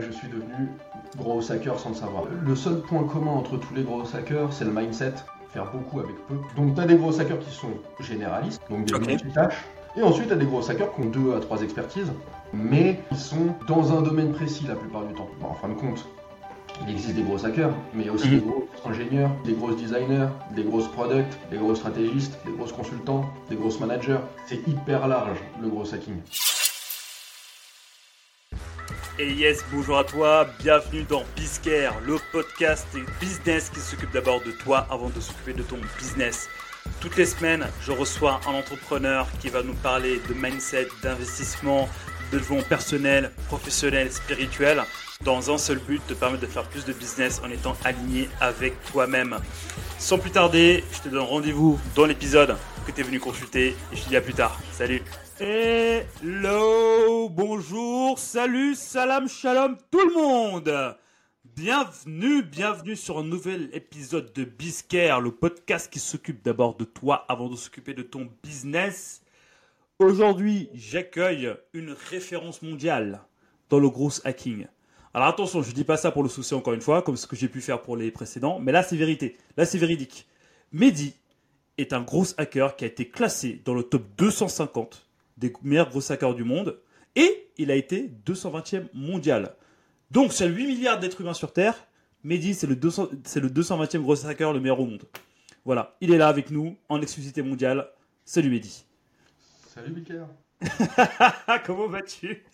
Je suis devenu gros hacker sans le savoir. Le seul point commun entre tous les gros hackers, c'est le mindset, faire beaucoup avec peu. Donc tu as des gros hackers qui sont généralistes, donc des Ok. multitâches. Et ensuite, tu as des gros hackers qui ont deux à trois expertises, mais ils sont dans un domaine précis la plupart du temps. Bon, en fin de compte, il existe des gros hackers, mais il y a aussi Mhm. des gros ingénieurs, des gros designers, des grosses products, des gros stratégistes, des gros consultants, des grosses managers. C'est hyper large le gros hacking. Et yes, bonjour à toi, bienvenue dans Bizcare, le podcast business qui s'occupe d'abord de toi avant de s'occuper de ton business. Toutes les semaines, je reçois un entrepreneur qui va nous parler de mindset, d'investissement, de développement personnel, professionnel, spirituel, dans un seul but, te permettre de faire plus de business en étant aligné avec toi-même. Sans plus tarder, je te donne rendez-vous dans l'épisode que tu es venu consulter et je te dis à plus tard. Salut Hello, bonjour, salut, salam, shalom tout le monde Bienvenue, bienvenue sur un nouvel épisode de Bizcare, le podcast qui s'occupe d'abord de toi avant de s'occuper de ton business. Aujourd'hui, j'accueille une référence mondiale dans le gros hacking. Alors attention, je dis pas ça pour le souci encore une fois, comme ce que j'ai pu faire pour les précédents, mais là c'est vérité, là c'est véridique. Mehdi est un gros hacker qui a été classé dans le top 250 des meilleurs gros hackers du monde et il a été 220e mondial. Donc sur 8 milliards d'êtres humains sur Terre, Mehdi c'est le, 200 c'est le 220e gros hacker le meilleur au monde. Voilà, il est là avec nous en exclusivité mondiale. Salut Mehdi. Salut Biker Comment vas-tu?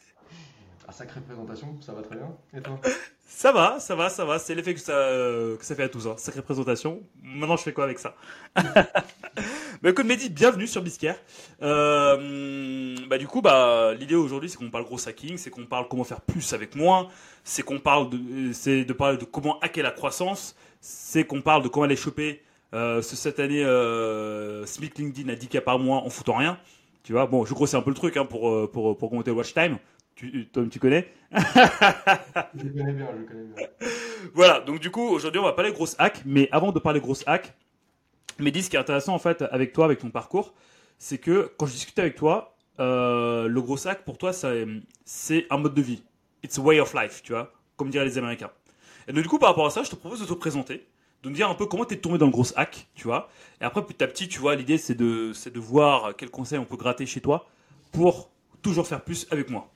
Ah, sacrée présentation, ça va très bien. Et toi Ça va, ça va, ça va. C'est l'effet que ça, euh, que ça fait à tous. Hein. Sacrée présentation. Maintenant, je fais quoi avec ça Bah écoute, Mehdi, bienvenue sur Biscare. Euh, bah du coup, bah l'idée aujourd'hui, c'est qu'on parle gros hacking, c'est qu'on parle comment faire plus avec moins, c'est qu'on parle de, euh, de parler de comment hacker la croissance, c'est qu'on parle de comment aller choper ce cette année euh, Smith LinkedIn a 10 par mois en foutant rien. Tu vois, bon, je grossis un peu le truc hein, pour, euh, pour, pour augmenter le watch time. Tu, Tom, tu connais Je connais bien, je connais bien. Voilà, donc du coup, aujourd'hui, on va parler grosses hacks, mais avant de parler grosses hacks, Mehdi, ce qui est intéressant en fait avec toi, avec ton parcours, c'est que quand je discute avec toi, euh, le gros hack pour toi, c'est un mode de vie. It's a way of life, tu vois, comme diraient les Américains. Et donc du coup, par rapport à ça, je te propose de te présenter, de me dire un peu comment t'es tombé dans le gros hack, tu vois. Et après, petit à petit, tu vois, l'idée c'est de, c'est de voir quels conseils on peut gratter chez toi pour toujours faire plus avec moi.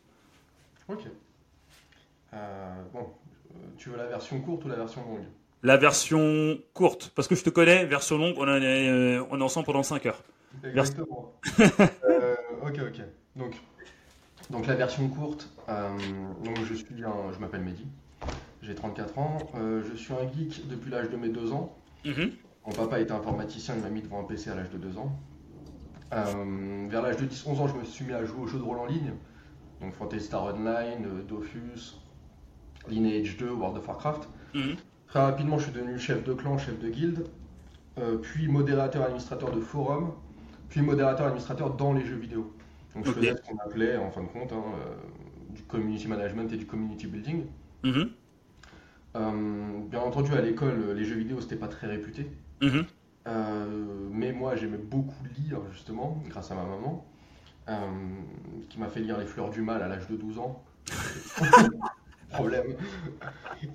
Ok. Euh, bon, euh, tu veux la version courte ou la version longue? La version courte, parce que je te connais, version longue, on, est, euh, on est ensemble pendant 5 heures. Exactement. Euh, ok, ok. Donc, donc la version courte, euh, donc je suis un, je m'appelle Mehdi, j'ai 34 ans, euh, je suis un geek depuis l'âge de mes 2 ans. Mhm. Mon papa était informaticien, il m'a mis devant un PC à l'âge de 2 ans. Vers l'âge de 10-11 ans, je me suis mis à jouer aux jeux de rôle en ligne. Donc Fantasy Star Online, euh, Dofus, Lineage 2, World of Warcraft. Mhm. Très rapidement, je suis devenu chef de clan, chef de guilde, euh, puis modérateur administrateur de forum, puis modérateur administrateur dans les jeux vidéo. Donc je faisais ce qu'on appelait, en fin de compte, hein, euh, du community management et du community building. Mhm. Euh, bien entendu, à l'école, les jeux vidéo, c'était pas très réputé. Mhm. Mais moi, j'aimais beaucoup lire, justement, grâce à ma maman, qui m'a fait lire Les Fleurs du Mal à l'âge de 12 ans. Problème.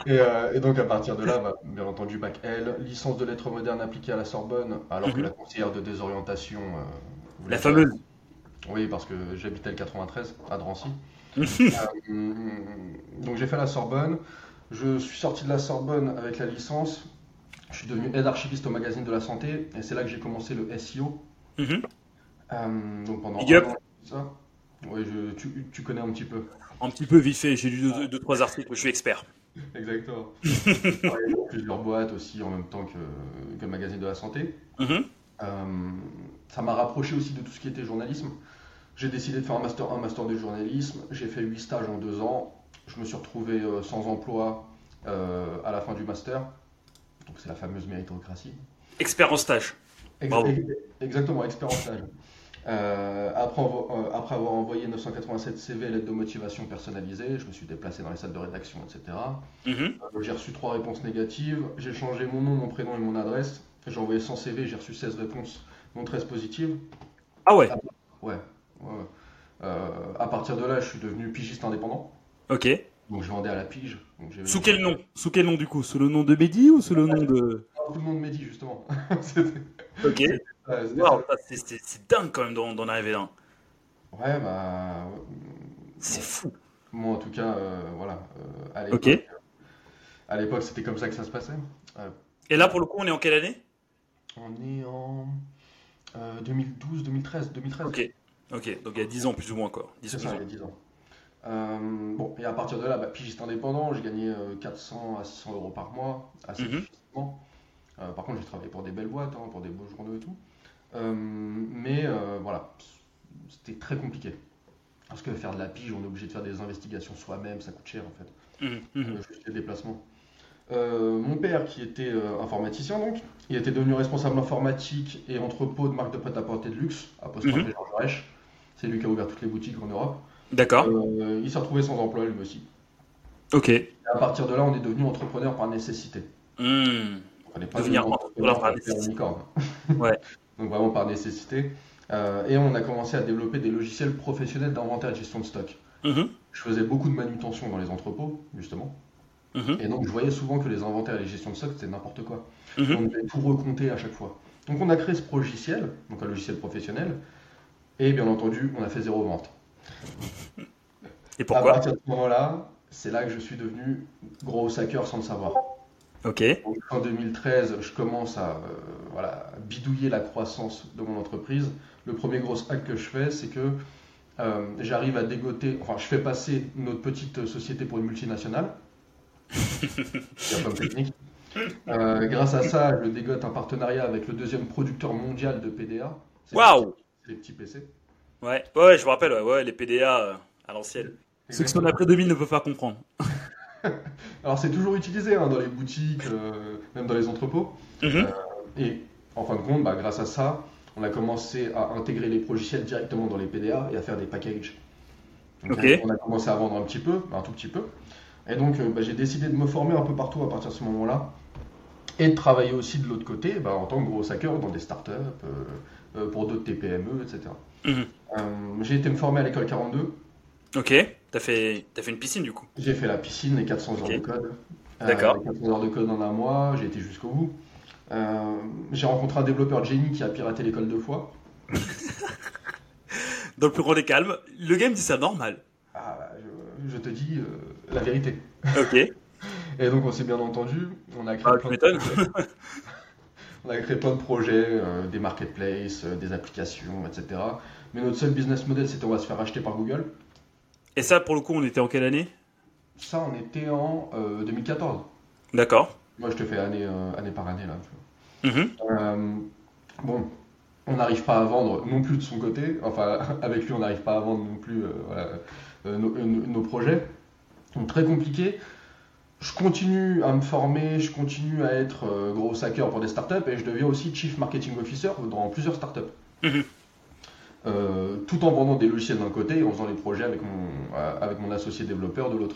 Et, euh, et donc, à partir de là, bah, bien entendu, bac L, licence de lettres modernes appliquée à la Sorbonne, alors que Mhm. la conseillère de désorientation. euh, La fameuse. Oui, parce que j'habitais le 93, à Drancy. Euh, donc j'ai fait la Sorbonne. Je suis sorti de la Sorbonne avec la licence. Je suis devenu aide archiviste au magazine de la santé et c'est là que j'ai commencé le SEO. Mhm. Euh, donc pendant Big un up. an, ça. Oui, je- tu, tu connais un petit peu. Un petit peu vite fait, j'ai lu deux, deux, deux, trois articles, je suis expert. Exactement. Dans plusieurs boîtes aussi en même temps que, que le magazine de la santé. Mhm. Euh, ça m'a rapproché aussi de tout ce qui était journalisme. J'ai décidé de faire un master, un master de journalisme. J'ai fait 8 stages en 2 ans. Je me suis retrouvé euh, sans emploi euh, à la fin du master. Donc c'est la fameuse méritocratie. Expert en stage. Ex- Bravo. ex- exactement, expert en stage. Euh, après, euh, après avoir envoyé 987 CV et lettres de motivation personnalisées, je me suis déplacé dans les salles de rédaction, etc. Mhm. Euh, J'ai reçu trois réponses négatives. J'ai changé mon nom, mon prénom et mon adresse. J'ai envoyé 100 CV, j'ai reçu 16 réponses, dont 13 positives. Ah ouais, Ouais. ouais, ouais. À partir de là, je suis devenu pigiste indépendant. ok. Donc je vendais à la pige. Donc, Sous quel nom? Sous quel nom du coup? Sous le nom de Mehdi ou sous le nom de. Ah, Tout le monde m'a dit justement. Ok. ça, c'est- dingue quand même d'en arriver là. Ouais, bah. C'est fou. Moi, en tout cas, euh, voilà. euh, à l'époque, Ok. à l'époque, c'était comme ça que ça se passait. Euh, Et là, pour le coup, on est en quelle année? on est en euh, 2012, 2013, 2013. Ok. Ok, donc il y a 10 ans plus ou moins quoi. 10 C'est plus ça, ans. il y a 10 ans. Euh, bon, et à partir de là, bah, pigiste indépendant, j'ai gagné euh, 400 à 600 euros par mois, assez Mhm. difficilement. Euh, par contre, j'ai travaillé pour des belles boîtes, hein, pour des beaux journaux et tout. Euh, mais euh, voilà, c'était très compliqué. Parce que faire de la pige, on est obligé de faire des investigations soi-même, ça coûte cher en fait. Euh, juste les déplacements. Mon père, qui était informaticien, donc, il était devenu responsable informatique et entrepôt de marque de prêt-à-porter de luxe à Mhm. et Georges. C'est lui qui a ouvert toutes les boutiques en Europe. D'accord. Il s'est retrouvé sans emploi lui aussi. Ok. Et à partir de là, on est devenu entrepreneur par nécessité. On n'est pas Devenir entrepreneur par nécessité. Ouais. Donc vraiment par nécessité. Euh, et on a commencé à développer des logiciels professionnels d'inventaire et de gestion de stock. Mhm, Je faisais beaucoup de manutention dans les entrepôts, justement. mhm, Et donc je voyais souvent que les inventaires et les gestions de stock, c'était n'importe quoi. mhm. On devait tout recompter à chaque fois. Donc on a créé ce logiciel, donc un logiciel professionnel. Et bien entendu, on a fait zéro vente. Et À pourquoi partir de ce moment-là, c'est là que je suis devenu gros hacker sans le savoir. Ok. Donc, en 2013, je commence à euh, voilà, bidouiller la croissance de mon entreprise. Le premier gros hack que je fais, c'est que euh, j'arrive à dégoter, enfin, je fais passer notre petite société pour une multinationale. Il y a plein de techniques. Euh, grâce à ça, je dégote un partenariat avec le deuxième producteur mondial de PDA. C'est Waouh les petits PC. Ouais, ouais, je me rappelle, ouais, ouais, les PDA euh, à l'ancienne. Ceux qui sont après 2000 ne peuvent pas comprendre. Alors c'est toujours utilisé hein, dans les boutiques, euh, même dans les entrepôts. Mhm. Et en fin de compte, bah, grâce à ça, on a commencé à intégrer les logiciels directement dans les PDA et à faire des packages. Donc. On a commencé à vendre un petit peu, un tout petit peu. Et donc euh, bah, j'ai décidé de me former un peu partout à partir de ce moment-là. Et de travailler aussi de l'autre côté bah, en tant que gros hacker dans des startups, euh, euh, pour d'autres TPME, etc. Mhm. Euh, j'ai été me former à l'école 42. Ok, t'as fait, fait une piscine du coup. J'ai fait la piscine, les 400 heures de code. Euh, D'accord. les 400 heures de code en un mois, j'ai été jusqu'au bout. Euh, j'ai rencontré un développeur génie qui a piraté l'école deux fois. Dans le plus grand des calmes, le game dit ça normal. Ah, bah, je, je te dis euh, la vérité. Ok. Et donc on s'est bien entendu, on a créé, Ah, plein, de, on a créé plein de projets, des marketplaces, des applications, etc. Mais notre seul business model c'était on va se faire acheter par Google. Et ça, pour le coup, on était en quelle année? Ça on était en euh, 2014. D'accord. Moi je te fais année, euh, année par année là. Mhm. Euh, bon, on n'arrive pas à vendre non plus de son côté. Enfin, avec lui, on n'arrive pas à vendre non plus euh, voilà, nos, nos- nos projets. Donc, très compliqué. Je continue à me former, je continue à être gros hacker pour des startups et je deviens aussi Chief Marketing Officer dans plusieurs startups. Mhm. Euh, tout en vendant des logiciels d'un côté et en faisant les projets avec mon, euh, avec mon associé développeur de l'autre.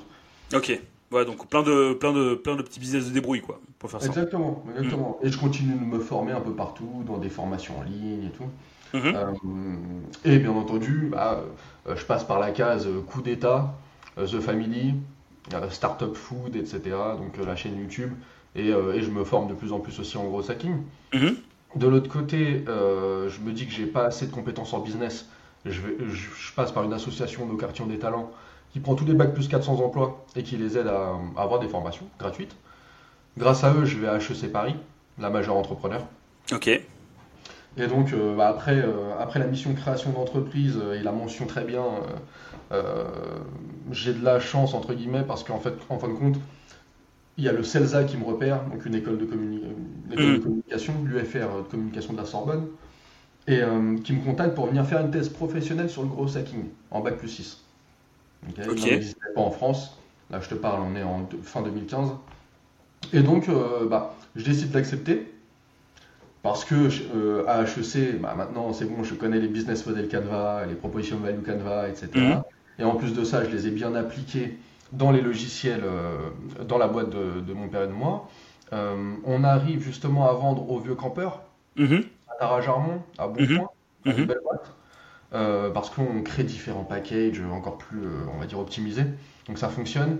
Ok. Ouais, donc plein de, plein de, plein de petits business de débrouille, quoi, pour faire ça. Exactement, exactement. Et je continue de me former un peu partout, dans des formations en ligne et tout. Mhm. Euh, et bien entendu, bah, je passe par la case coup d'État, The Family, Startup Food, etc. Donc la chaîne YouTube. Et, et je me forme de plus en plus aussi en gros hacking. Mhm. De l'autre côté, euh, je me dis que j'ai pas assez de compétences en business. Je, vais- je, je passe par une association, nos quartiers ont des talents, qui prend tous les bacs plus 400 emplois et qui les aide à, à avoir des formations gratuites. Grâce à eux, je vais à HEC Paris, la majeure entrepreneur. Ok. Et donc, euh, bah, après, euh, après la mission création d'entreprise et la mention très bien, j'ai de la chance, entre guillemets, parce qu'en fait, en fin de compte, il y a le CELSA qui me repère, donc une école de, communi- une école de Mm. communication, l'UFR de communication de la Sorbonne, et euh, qui me contacte pour venir faire une thèse professionnelle sur le gros hacking, en bac plus 6. Ok, Il Ok. n'en existait pas en France. Là, je te parle, on est en fin 2015. Et donc, euh, bah, je décide d'accepter. Parce que euh, à HEC, bah, maintenant c'est bon, je connais les business model Canva, les propositions value Canva, etc. Mhm. Et en plus de ça, je les ai bien appliqués dans les logiciels, euh, dans la boîte de, de mon père et de moi. Euh, on arrive justement à vendre aux vieux campeurs, Mhm. à Tara Jarmon, à Bonpoint, à Mhm. une belle boîte. parce qu'on crée différents packages encore plus, on va dire, optimisés. Donc ça fonctionne.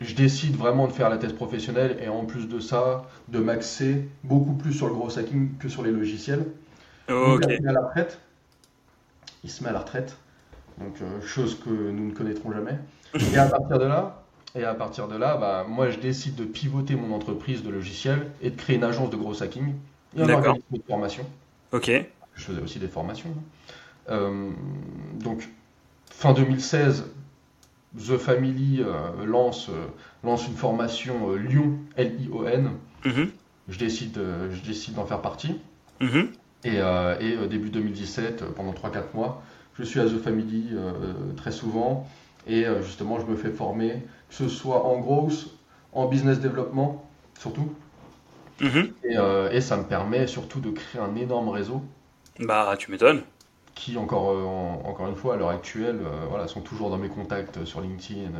je décide vraiment de faire la thèse professionnelle et en plus de ça, de m'axer beaucoup plus sur le gros hacking que sur les logiciels. Ok. Il se met à la retraite. Il se met à la retraite. Donc, chose que nous ne connaîtrons jamais. Et à partir de là, et à partir de là, bah, moi, je décide de pivoter mon entreprise de logiciels et de créer une agence de gros hacking et un organisme de formation. Ok. Je faisais aussi des formations. Hein. Euh, donc, fin 2016, The Family euh, lance, euh, lance une formation Lyon, L-I-O-N. Mm-hmm. Je décide, je décide d'en faire partie. Mm-hmm. Et, et début 2017, pendant 3-4 mois, je suis à The Family très souvent. Et justement, je me fais former que ce soit en grosse, en business développement, surtout. Mhm. Euh, et, ça me permet surtout de créer un énorme réseau. Bah, tu m'étonnes. Qui, encore, euh, encore une fois, à l'heure actuelle, euh, voilà, sont toujours dans mes contacts sur LinkedIn.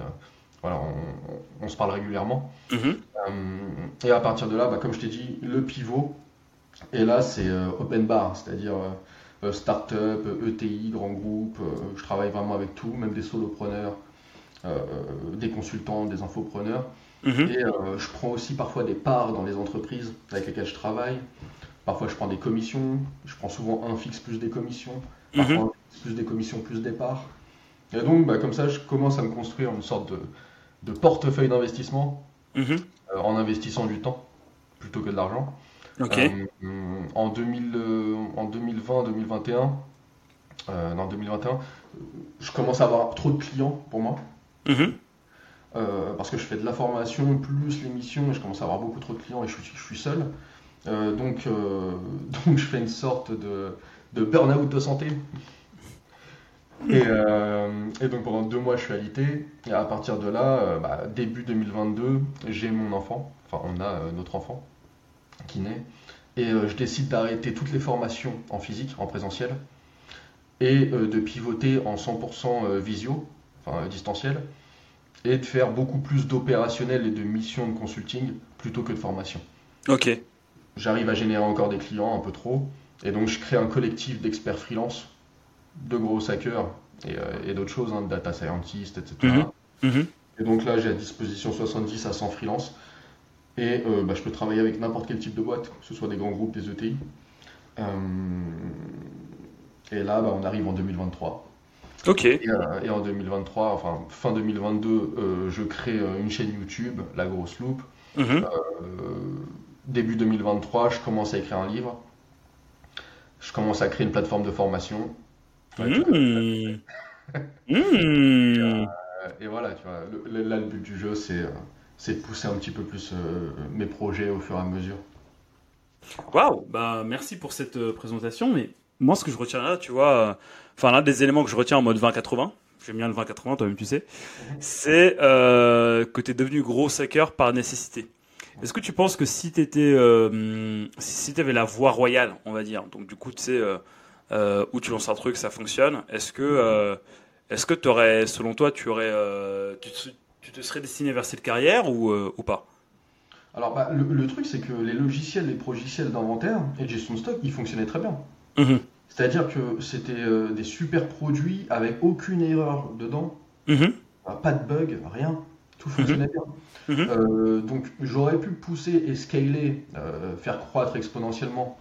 voilà, on, se parle régulièrement. Mhm. et à partir de là, bah, comme je t'ai dit, le pivot. Et là, c'est open bar, c'est-à-dire start-up, ETI, grand groupe. je travaille vraiment avec tout, même des solopreneurs. Euh, des consultants, des infopreneurs. Mhm. Et euh, je prends aussi parfois des parts dans les entreprises avec lesquelles je travaille. Parfois, je prends des commissions. Je prends souvent un fixe plus des commissions. Mhm. Parfois, un fixe plus des commissions plus des parts. Et donc, bah, comme ça, je commence à me construire une sorte de, portefeuille d'investissement mhm. euh, en investissant du temps plutôt que de l'argent. En, 2000, en 2020, 2021, dans 2021, je commence à avoir trop de clients pour moi. Mhm. Euh, parce que je fais de la formation plus l'émission et je commence à avoir beaucoup trop de clients et je suis, je suis seul. Euh, donc, euh, donc je fais une sorte de, de burn-out de santé. Et, et, donc pendant deux mois je suis alité et à partir de là, bah, début 2022, j'ai mon enfant, enfin on a notre enfant et je décide d'arrêter toutes les formations en physique, en présentiel et de pivoter en 100% visio, enfin distanciel, et de faire beaucoup plus d'opérationnel et de missions de consulting plutôt que de formation. Ok. J'arrive à générer encore des clients un peu trop, et donc je crée un collectif d'experts freelance, de gros hackers et, euh, d'autres choses, hein, de data scientists, etc. Mhm. Mhm. Et donc là, j'ai à disposition 70 à 100 freelance, et euh, bah, je peux travailler avec n'importe quel type de boîte, que ce soit des grands groupes, des ETI. Euh, et là, bah, on arrive en 2023. Ok. Euh, et, en 2023, enfin fin 2022, euh, je crée euh, une chaîne YouTube, La Grosse Loupe. Mhm. début 2023, je commence à écrire un livre. Je commence à créer une plateforme de formation. Mmh. Mmh. et, voilà, tu vois, là, le but du jeu, c'est de pousser un petit peu plus mes projets au fur et à mesure. Waouh, bah merci pour cette présentation. Mais moi, ce que je retiens là, tu vois, enfin l'un des éléments que je retiens en mode 20-80, j'aime bien le 20-80, toi-même tu sais, c'est euh, que tu es devenu gros hacker par nécessité. Est-ce que tu penses que si tu étais, euh, si avais la voie royale, on va dire, donc du coup tu sais euh, où tu lances un truc, ça fonctionne, est-ce que, est-ce que aurais, selon toi, tu aurais, te, serais destiné vers cette carrière ou, ou pas alors, bah, le, truc, c'est que les logiciels, les progiciels d'inventaire et de gestion de stock, ils fonctionnaient très bien. Mhm. C'est-à-dire que c'était euh, des super produits avec aucune erreur dedans, mhm. pas de bug, rien, tout fonctionnait mhm. bien. Euh, donc j'aurais pu pousser et scaler, euh, faire croître exponentiellement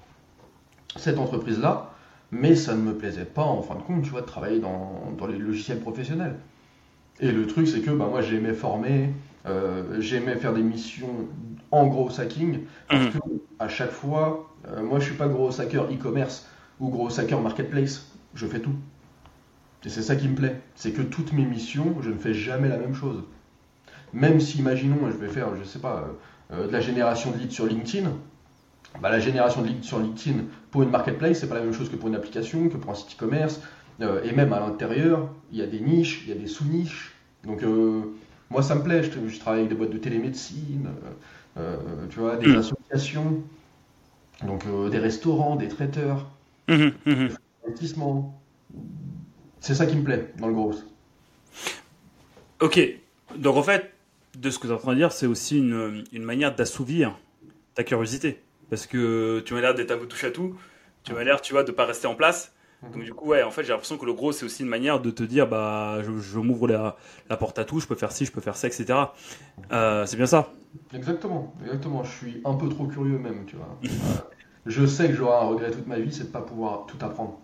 cette entreprise-là, mais ça ne me plaisait pas en fin de compte, tu vois, de travailler dans, les logiciels professionnels. Et le truc, c'est que bah, moi j'aimais former, j'aimais faire des missions en gros hacking, parce que à chaque fois, moi je suis pas gros hacker e-commerce, ou gros hacker marketplace, je fais tout. Et c'est ça qui me plaît, c'est que toutes mes missions, je ne fais jamais la même chose. Même si, imaginons, je vais faire, je sais pas, euh, de la génération de leads sur LinkedIn, bah, la génération de leads sur LinkedIn pour une marketplace, c'est pas la même chose que pour une application, que pour un site e-commerce. Euh, et même à l'intérieur, il y a des niches, il y a des sous-niches. Donc, euh, moi, ça me plaît. Je, travaille avec des boîtes de télémédecine, tu vois, des hmm. associations, donc des restaurants, des traiteurs. Mmh, Investissement. C'est ça qui me plaît dans le gros. Ok. Donc en fait, de ce que tu es en train de dire, c'est aussi une, une manière d'assouvir ta curiosité. Parce que tu m'as l'air d'être un peu touche à tout. Tu m'as l'air, tu vois, de pas rester en place. Mhm. Donc du coup, ouais, en fait, j'ai l'impression que le gros, c'est aussi une manière de te dire, bah, je, je m'ouvre la, la porte à tout, je peux faire ci, je peux faire ça, etc. Euh, c'est bien ça. Exactement, exactement. Je suis un peu trop curieux même, tu vois. Euh, je sais que j'aurai un regret toute ma vie, c'est de pas pouvoir tout apprendre.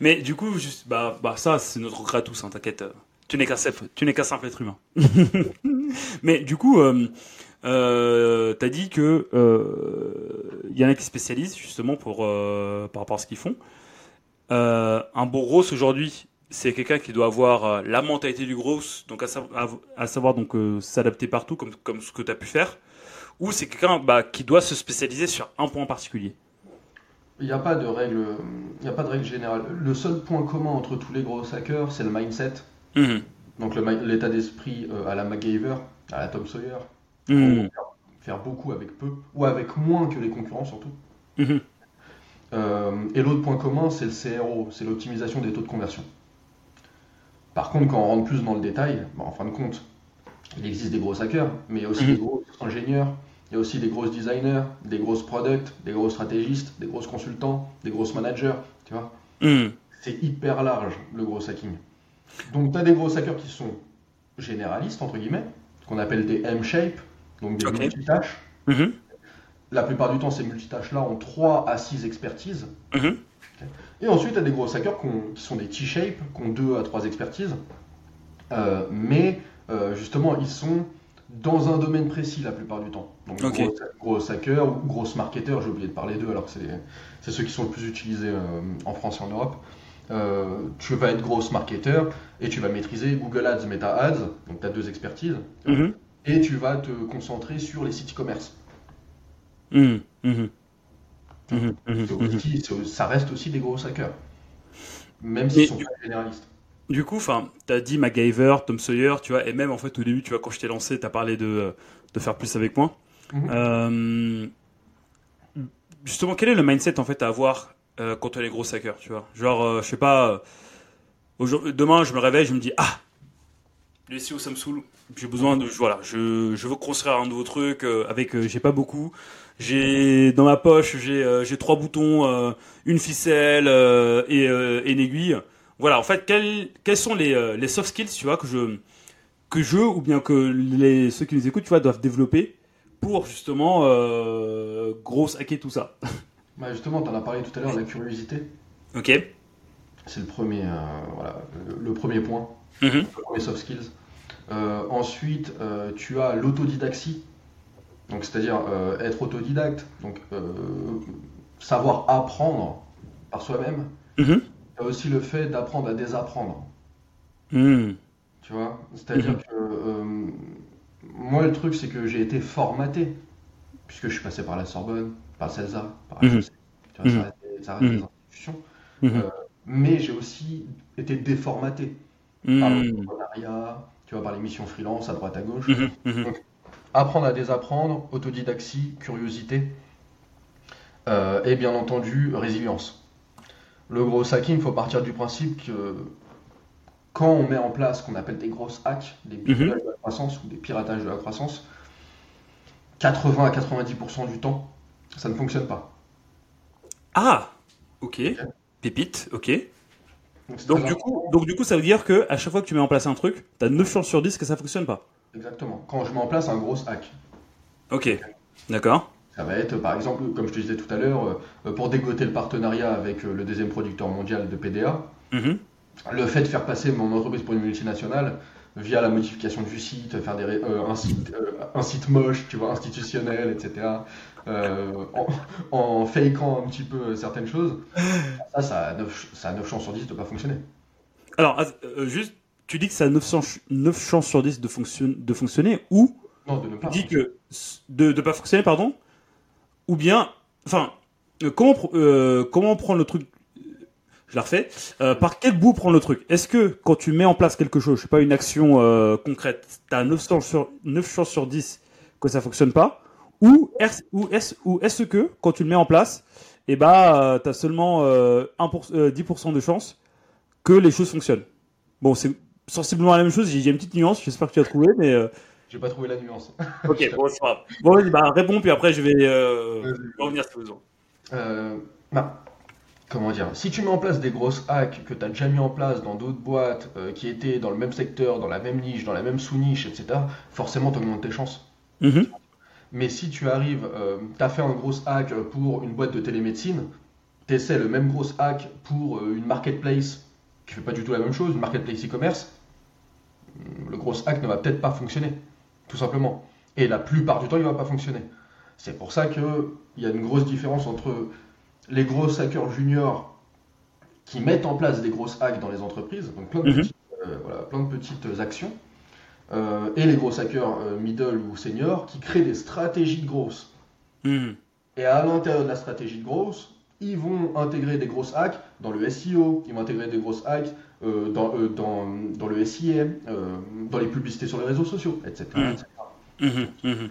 Mais du coup, juste, bah, bah ça, c'est notre regret à tous, hein, t'inquiète. Tu n'es qu'un simple, tu n'es qu'un simple être humain. Mais du coup, euh, euh, t'as dit que euh, il y en a qui spécialisent justement pour euh, par rapport à ce qu'ils font. Euh, un bon gros aujourd'hui, c'est quelqu'un qui doit avoir euh, la mentalité du gros, donc à, sa- à- à savoir donc euh, s'adapter partout comme comme ce que tu as pu faire, ou c'est quelqu'un bah, qui doit se spécialiser sur un point particulier. Il n'y a pas de règle, il y a pas de règle générale. Le seul point commun entre tous les gros hackers, c'est le mindset. Mhm. Donc l'état d'esprit à la MacGyver, à la Tom Sawyer. Mhm. Faire, faire beaucoup avec peu, ou avec moins que les concurrents surtout. Mhm. Euh, et l'autre point commun, c'est le CRO, c'est l'optimisation des taux de conversion. Par contre, quand on rentre plus dans le détail, bah, en fin de compte, il existe des gros hackers, mais il y a aussi Mhm. des gros ingénieurs, il y a aussi des grosses designers, des grosses products, des gros stratégistes, des grosses consultants, des grosses managers, tu vois. Mhm. C'est hyper large, le gros hacking. Donc, tu as des gros hackers qui sont généralistes, entre guillemets, qu'on appelle des M-shape, donc des Ok. multitâches. Mhm. La plupart du temps, ces multitâches-là ont 3 à 6 expertises. Mhm. Et ensuite, tu as des gros hackers qui, ont- qui sont des T-shape, qui ont 2 à 3 expertises. Euh, mais euh, justement, ils sont dans un domaine précis la plupart du temps. Donc, gros, gros hackers ou gros marketeurs, j'ai oublié de parler d'eux alors que c'est ceux qui sont le plus utilisés euh, en France et en Europe. Euh, tu vas être gros marketeur et tu vas maîtriser Google Ads, Meta Ads, donc tu as deux expertises, Mhm. et tu vas te concentrer sur les sites e-commerce. Aussi- ça reste aussi des gros hackers, même s'ils sont du- pas généralistes. Du coup, enfin, t'as dit MacGyver, Tom Sawyer, tu vois, et même en fait au début, tu vois, quand je t'ai lancé, t'as parlé de, de faire plus avec moi. Mhm. Euh, justement, quel est le mindset en fait à avoir euh, quand on est gros hacker, tu vois? Genre, euh, je sais pas, euh, demain je me réveille, je me dis ah, le SEO ça me saoule, j'ai besoin de, voilà, je, je veux construire un nouveau truc euh, avec, euh, j'ai pas beaucoup, j'ai dans ma poche j'ai euh, j'ai trois boutons, euh, une ficelle euh, et, et une aiguille. Voilà, en fait, quels quels sont les, les soft skills, tu vois, que je que je ou bien que les ceux qui nous écoutent, tu vois, doivent développer pour justement euh, grosse hacker tout ça? Bah, justement, tu en as parlé tout à l'heure, la curiosité, Ok. c'est le premier, euh, voilà, le, le premier point, le premier soft skills. Euh, ensuite, tu as l'autodidaxie, donc c'est-à-dire euh, être autodidacte, donc euh, savoir apprendre par soi-même. Mhm. Il y a aussi le fait d'apprendre à désapprendre. Mhm. Tu vois? C'est-à-dire Mhm. que euh, moi, le truc, c'est que j'ai été formaté, puisque je suis passé par la Sorbonne, par CELSA, par Mhm. HEC. Tu vois, Mhm. ça reste, des- Mhm. des institutions. Mhm. Mais j'ai aussi été déformaté par Mhm. l'entrepreneuriat, tu vois, par les missions freelance à droite à gauche. Mhm. Mhm. Apprendre à désapprendre, autodidaxie, curiosité, euh, et bien entendu, résilience. Le gros hacking, il faut partir du principe que quand on met en place ce qu'on appelle des grosses hacks, des piratage de la croissance ou des piratages de la croissance, 80 à 90% du temps, ça ne fonctionne pas. Ah, ok. Pépite, ok. Donc, du, coup, donc du coup, ça veut dire que à chaque fois que tu mets en place un truc, t'as 9 chances sur 10 que ça fonctionne pas. Exactement. Quand je mets en place un gros hack, Ok. D'accord. ça va être par exemple, comme je te disais tout à l'heure, euh, pour dégoter le partenariat avec euh, le deuxième producteur mondial de PDA, Mhm. le fait de faire passer mon entreprise pour une multinationale via la modification du site, faire des, euh, un, site, euh, un site moche, tu vois, institutionnel, etc., euh, en, en fakeant un petit peu certaines choses, ça, ça a 9, ça a 9 chances sur 10 de ne pas fonctionner. Alors, juste, tu dis que ça a 900 ch- 9 chances sur 10 de, fonction- de fonctionner ou Non, de ne tu pas. dis que de ne pas fonctionner, pardon, ou bien, enfin, euh, comment euh, comment prendre le truc Je la refais. Euh, par quel bout prendre le truc? Est-ce que quand tu mets en place quelque chose, je sais pas, une action euh, concrète, tu as 9 chances sur 9 chances sur 10 que ça fonctionne pas? Ou est-ce ou est-ce ou est-ce que quand tu le mets en place, et eh bah tu as seulement euh, 1%, euh, 10% de chances que les choses fonctionnent? Bon, c'est sensiblement la même chose, j'ai une petite nuance, j'espère que tu as trouvé mais euh, J'ai pas trouvé la nuance. Ok, bon, c'est pas. Bon, vas-y, bah, réponds, puis après, je vais euh, revenir si besoin. Euh, bah, comment dire, si tu mets en place des grosses hacks que tu as déjà mis en place dans d'autres boîtes euh, qui étaient dans le même secteur, dans la même niche, dans la même sous-niche, etc., forcément, tu augmentes tes chances. Mhm. Mais si tu arrives, tu as fait un gros hack pour une boîte de télémédecine, tu essaies le même gros hack pour euh, une marketplace qui fait pas du tout la même chose, une marketplace e-commerce, hmm, le gros hack ne va peut-être pas fonctionner, tout simplement. Et la plupart du temps, il ne va pas fonctionner. C'est pour ça qu'il y a une grosse différence entre les gros hackers juniors qui mettent en place des grosses hacks dans les entreprises, donc plein de, Mhm. petites, euh, voilà, plein de petites actions, euh, et les gros hackers euh, middle ou seniors qui créent des stratégies de grosses. Mhm. Et à l'intérieur de la stratégie de grosse, ils vont intégrer des grosses hacks dans le SEO, ils vont intégrer des grosses hacks euh, dans, euh, dans, dans le SIM, euh, dans les publicités sur les réseaux sociaux, etc. Etc. Mhm. Mhm.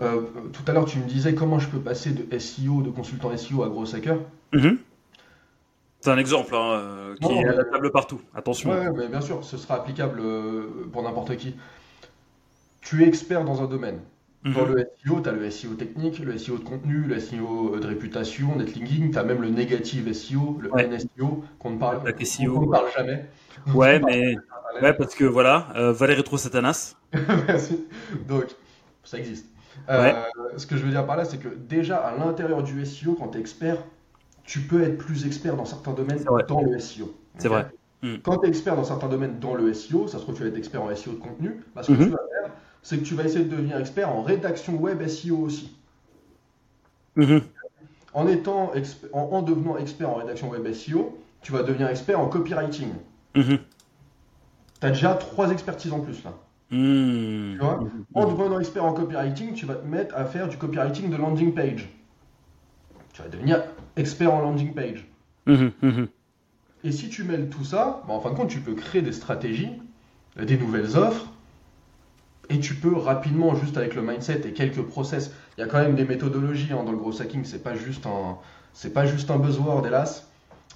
Euh, tout à l'heure, tu me disais comment je peux passer de SEO, de consultant SEO à gros hacker? Mhm. C'est un exemple hein, qui Non, est adaptable partout. Attention. Ouais, mais bien sûr, ce sera applicable pour n'importe qui. Tu es expert dans un domaine. Dans Mhm. le SEO, tu as le SEO technique, le SEO de contenu, le SEO de réputation, netlinking, tu as même le négative SEO, le Ouais. NSEO, qu'on ne parle, Attaque SEO. qu'on ne parle jamais. Ouais, mais ouais, parce que voilà, euh, Valet Rétro Satanas. Merci. Donc, ça existe. Euh, ce que je veux dire par là, c'est que déjà à l'intérieur du SEO, quand tu es expert, tu peux être plus expert dans certains domaines dans le SEO. C'est vrai. Mm. Quand tu es expert dans certains domaines dans le SEO, ça se trouve tu vas être expert en SEO de contenu, bah, ce que Mhm. tu vas faire, c'est que tu vas essayer de devenir expert en rédaction web SEO aussi. Mhm. En, étant en, en devenant expert en rédaction web SEO, tu vas devenir expert en copywriting. Mhm. Tu as déjà trois expertises en plus là. Mhm. Tu vois? En devenant expert en copywriting, tu vas te mettre à faire du copywriting de landing page. Tu vas devenir expert en landing page. Mhm. Et si tu mêles tout ça, bah, en fin de compte, tu peux créer des stratégies, des nouvelles offres, et tu peux rapidement, juste avec le mindset et quelques process, il y a quand même des méthodologies hein, dans le gros hacking, c'est pas juste un, c'est pas juste un buzzword, hélas.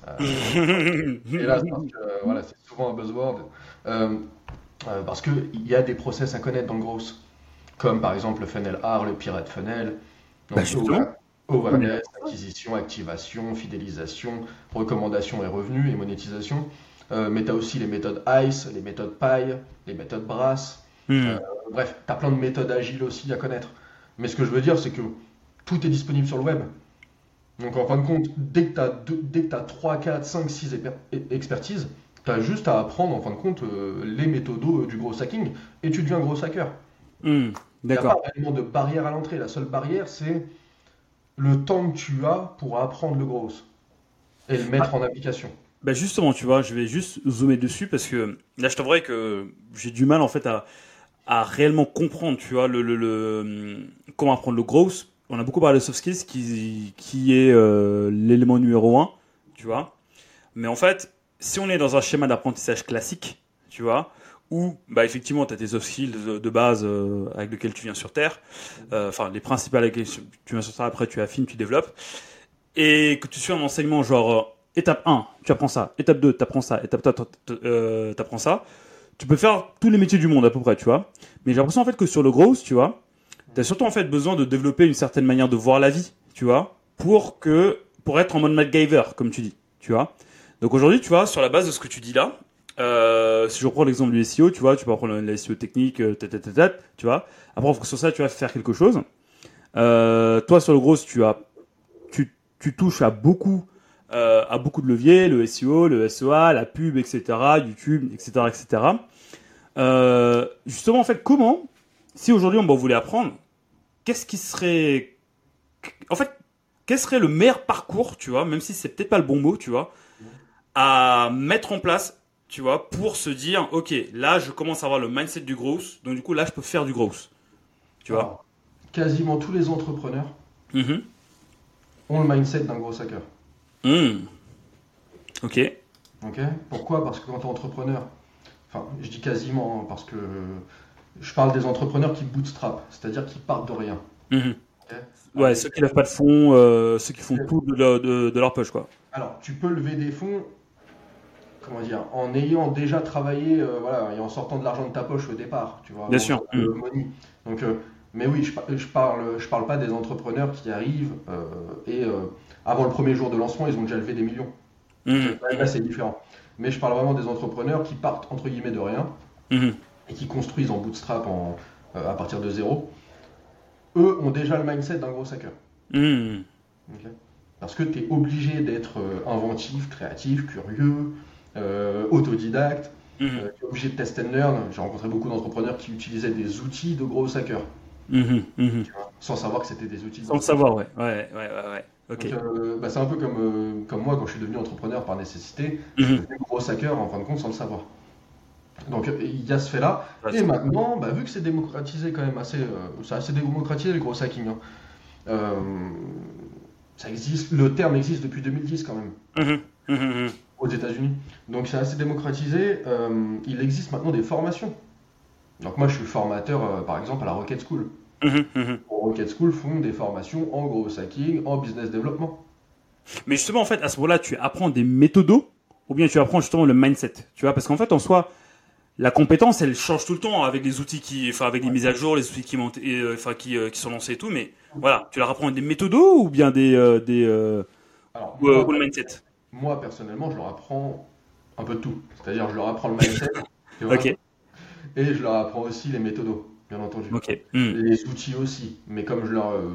Hélas, parce que euh, voilà, c'est souvent un buzzword. Euh, euh, parce qu'il y a des process à connaître dans le gros, comme par exemple le funnel R, le pirate funnel. Bah, justement. awareness, acquisition, activation, fidélisation, recommandation et revenus et monétisation. Euh, mais tu as aussi les méthodes ICE, les méthodes PI, les méthodes BRASS. Mhm. Bref, tu as plein de méthodes agiles aussi à connaître. Mais ce que je veux dire, c'est que tout est disponible sur le web. Donc en fin de compte, dès que tu as, dès que tu as 3, 4, 5, 6 éper- e- expertises, tu as juste à apprendre en fin de compte euh, les méthodos euh, du gros hacking et tu deviens gros hacker. Il n'y a pas réellement de barrière à l'entrée. La seule barrière, c'est le temps que tu as pour apprendre le gros et le mettre en application. Bah justement, tu vois, je vais juste zoomer dessus parce que là, je t'avouerai que j'ai du mal en fait à, à réellement comprendre, tu vois, le, comment apprendre le growth. On a beaucoup parlé de soft skills qui, qui est euh, l'élément numéro un, tu vois. Mais en fait, si on est dans un schéma d'apprentissage classique, tu vois, où bah, effectivement tu as tes soft skills de, base euh, avec lesquels tu viens sur Terre, euh, enfin les principales avec lesquelles tu viens sur Terre, après tu affines, tu développes, et que tu suis un enseignement genre étape 1, tu apprends ça, étape 2, tu apprends ça, étape 3, tu apprends ça, tu peux faire tous les métiers du monde à peu près, tu vois. Mais j'ai l'impression en fait que sur le growth, tu vois, tu as surtout en fait besoin de développer une certaine manière de voir la vie, tu vois, pour que pour être en mode MacGyver, comme tu dis, tu vois. Donc aujourd'hui, tu vois, sur la base de ce que tu dis là, euh, si je reprends l'exemple du SEO, tu vois, tu peux apprendre le SEO technique, euh, tat, tu vois. Après, en fonction de ça, tu vas faire quelque chose. Euh, toi, sur le gros, tu as, tu, tu touches à beaucoup, euh, à beaucoup de leviers, le SEO, le SEA, la pub, etc., YouTube, etc., etc. Euh, justement, en fait, comment, si aujourd'hui on voulait apprendre, qu'est-ce qui serait, en fait, quel serait le meilleur parcours, tu vois, même si c'est peut-être pas le bon mot, tu vois, à mettre en place, tu vois, pour se dire, ok, là, je commence à avoir le mindset du growth, donc du coup, là, je peux faire du growth, tu vois. Alors, quasiment tous les entrepreneurs Mhm. ont le mindset d'un gros hacker. Hmm. Ok. Ok Pourquoi? Parce que quand tu es entrepreneur, enfin, je dis quasiment hein, parce que je parle des entrepreneurs qui bootstrap, c'est-à-dire qui partent de rien. Ok? Ouais, ceux qui lèvent pas de fonds, euh, ceux qui font tout de, leur- de- de leur poche, quoi. Alors, tu peux lever des fonds, comment dire, en ayant déjà travaillé, euh, voilà, et en sortant de l'argent de ta poche au départ, tu vois. Bien sûr. le money. Donc, euh, Mais oui, je, je parle, je parle pas des entrepreneurs qui arrivent euh, et euh, avant le premier jour de lancement, ils ont déjà levé des millions. Là, c'est différent. Mais je parle vraiment des entrepreneurs qui partent entre guillemets de rien Mhm. et qui construisent en bootstrap en, euh, à partir de zéro. Eux ont déjà le mindset d'un gros hacker. Ok Parce que tu es obligé d'être euh, inventif, créatif, curieux, euh, autodidacte. Tu es obligé de test and learn. J'ai rencontré beaucoup d'entrepreneurs qui utilisaient des outils de gros hackers sans savoir que c'était des outils de Sans le savoir, ouais. Ouais, ouais, ouais, euh, bah, c'est un peu comme, euh, comme moi quand je suis devenu entrepreneur par nécessité, Mhm. je suis devenu gros hacker en fin de compte sans le savoir. Donc il y a ce fait-là. Et maintenant, bah, vu que c'est démocratisé quand même assez, euh, c'est assez démocratisé le gros hacking. hein. Euh, ça existe, le terme existe depuis 2010 quand même Mhm. Mhm. Aux États-Unis. Donc c'est assez démocratisé. Il existe maintenant des formations. Donc moi je suis formateur par exemple à la Rocket School. Mhm. Rocket School font des formations en gros hacking, en business développement. Mais justement, en fait, à ce moment-là, tu apprends des méthodos ou bien tu apprends justement le mindset. Tu vois, parce qu'en fait, en soi, la compétence, elle change tout le temps avec les outils qui, enfin, avec les mises à jour, les outils qui montent, et, euh, enfin, qui, euh, qui sont lancés et tout. Mais voilà, tu leur apprends des méthodos ou bien des, euh, des, euh, Alors, ou, moi, ou le mindset? Moi, personnellement, je leur apprends un peu de tout. C'est-à-dire, je leur apprends le mindset. Ok. Et je leur apprends aussi les méthodos, bien entendu. Les outils aussi. Mais comme je leur, euh,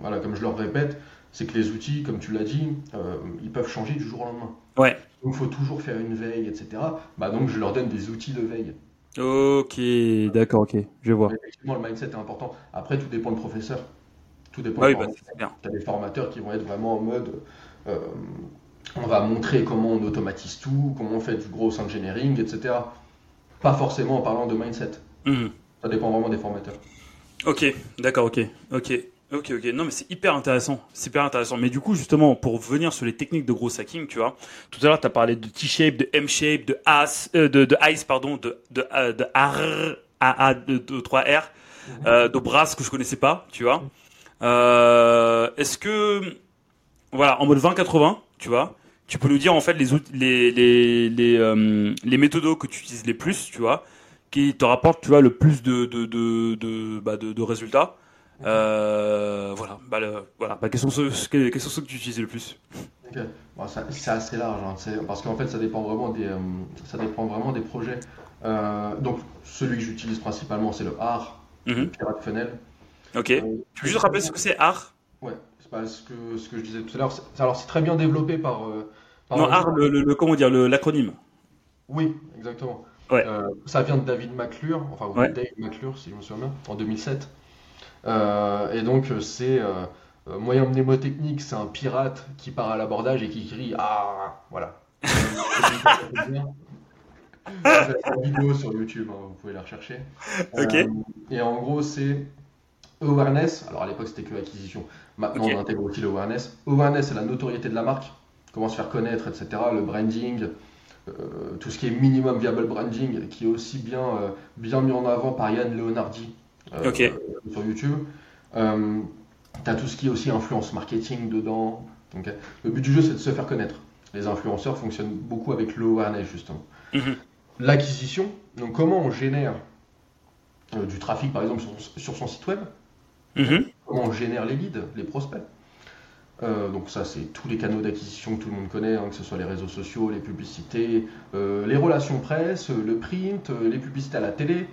voilà, comme je leur répète, c'est que les outils, comme tu l'as dit, euh, ils peuvent changer du jour au lendemain. Ouais. Donc, il faut toujours faire une veille, etc. Bah, donc, je leur donne des outils de veille. Ok, d'accord, ok, je vois. Effectivement, le mindset est important. Après, tout dépend du professeur. Tout dépend Ah oui, bah. Tu as des formateurs qui vont être vraiment en mode euh, on va montrer comment on automatise tout, comment on fait du gros engineering, etc. Pas forcément en parlant de mindset. Mhm. Ça dépend vraiment des formateurs. Ok, d'accord, ok, ok, ok, ok. Non, mais c'est hyper intéressant, c'est hyper intéressant. Mais du coup, justement, pour venir sur les techniques de gros hacking, tu vois, tout à l'heure, tu as parlé de T-shape, de M-shape, de AS, euh, de, de ICE, pardon, de, de, euh, de R, AA, de, de 3R, euh, de Brass que je connaissais pas, tu vois. Euh, Est-ce que, voilà, en mode 20-80, tu vois, tu peux nous dire en fait les, les, les, les, euh, les méthodos que tu utilises les plus, tu vois, qui te rapportent, tu vois, le plus de, de, de, de, bah, de, de résultats. Euh, voilà, bah, le- voilà. Bah, quels, sont ceux, quels, sont ceux que tu utilises le plus? Bon, c'est assez large, hein, parce qu'en fait, ça dépend vraiment des, euh, ça dépend vraiment des projets. Euh, donc, celui que j'utilise principalement, c'est le R, le Mhm. Pirate Funnel. Ok. Tu peux juste rappeler ce que c'est art? Ouais, c'est pas ce que, ce que je disais tout à l'heure. Alors, c'est très bien développé par. par Non, art, le, le, le- comment dire, le- l'acronyme. Oui, exactement. Ouais. Euh, ça vient de David McClure, enfin ou Ouais. Dave McClure si je me souviens bien, en 2007. Euh, et donc euh, c'est euh, moyen mnémotechnique, c'est un pirate qui part à l'abordage et qui crie Ah voilà. Avez la vidéo sur YouTube, hein, vous pouvez la rechercher. Et en gros c'est awareness. Alors à l'époque c'était que acquisition. Maintenant on intègre aussi le awareness. Awareness c'est la notoriété de la marque, comment se faire connaître, etc. Le branding, euh, tout ce qui est minimum viable branding, qui est aussi bien, euh, bien mis en avant par Yann Leonardi euh, sur YouTube. Tu as tout ce qui est aussi influence marketing dedans. Donc, le but du jeu, c'est de se faire connaître. Les influenceurs fonctionnent beaucoup avec l'awareness, justement. Mhm. L'acquisition, donc comment on génère du trafic, par exemple, sur, sur son site web? Mhm. comment on génère les leads, les prospects? Euh, donc ça, c'est tous les canaux d'acquisition que tout le monde connaît, hein, que ce soit les réseaux sociaux, les publicités, euh, les relations presse, le print, euh, les publicités à la télé.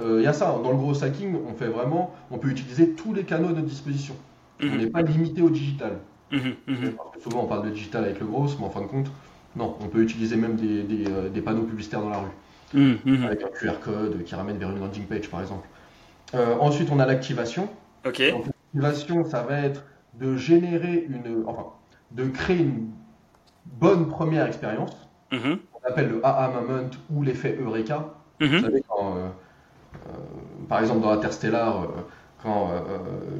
Il y a ça, hein. dans le gros hacking, on fait vraiment, on peut utiliser tous les canaux à notre disposition. On Mhm. n'est pas limité au digital. Mhm. Mhm. Parce que souvent on parle de digital avec le gros, mais en fin de compte, non, on peut utiliser même des, des, des panneaux publicitaires dans la rue avec un QR code qui ramène vers une landing page par exemple. Ensuite, on a l'activation. Ok. L'activation, ça va être de générer une, enfin, de créer une bonne première expérience. Mhm. On appelle le AA moment ou l'effet Eureka. Vous Mhm. savez, quand, euh, euh, par exemple, dans Interstellar, euh, quand, euh,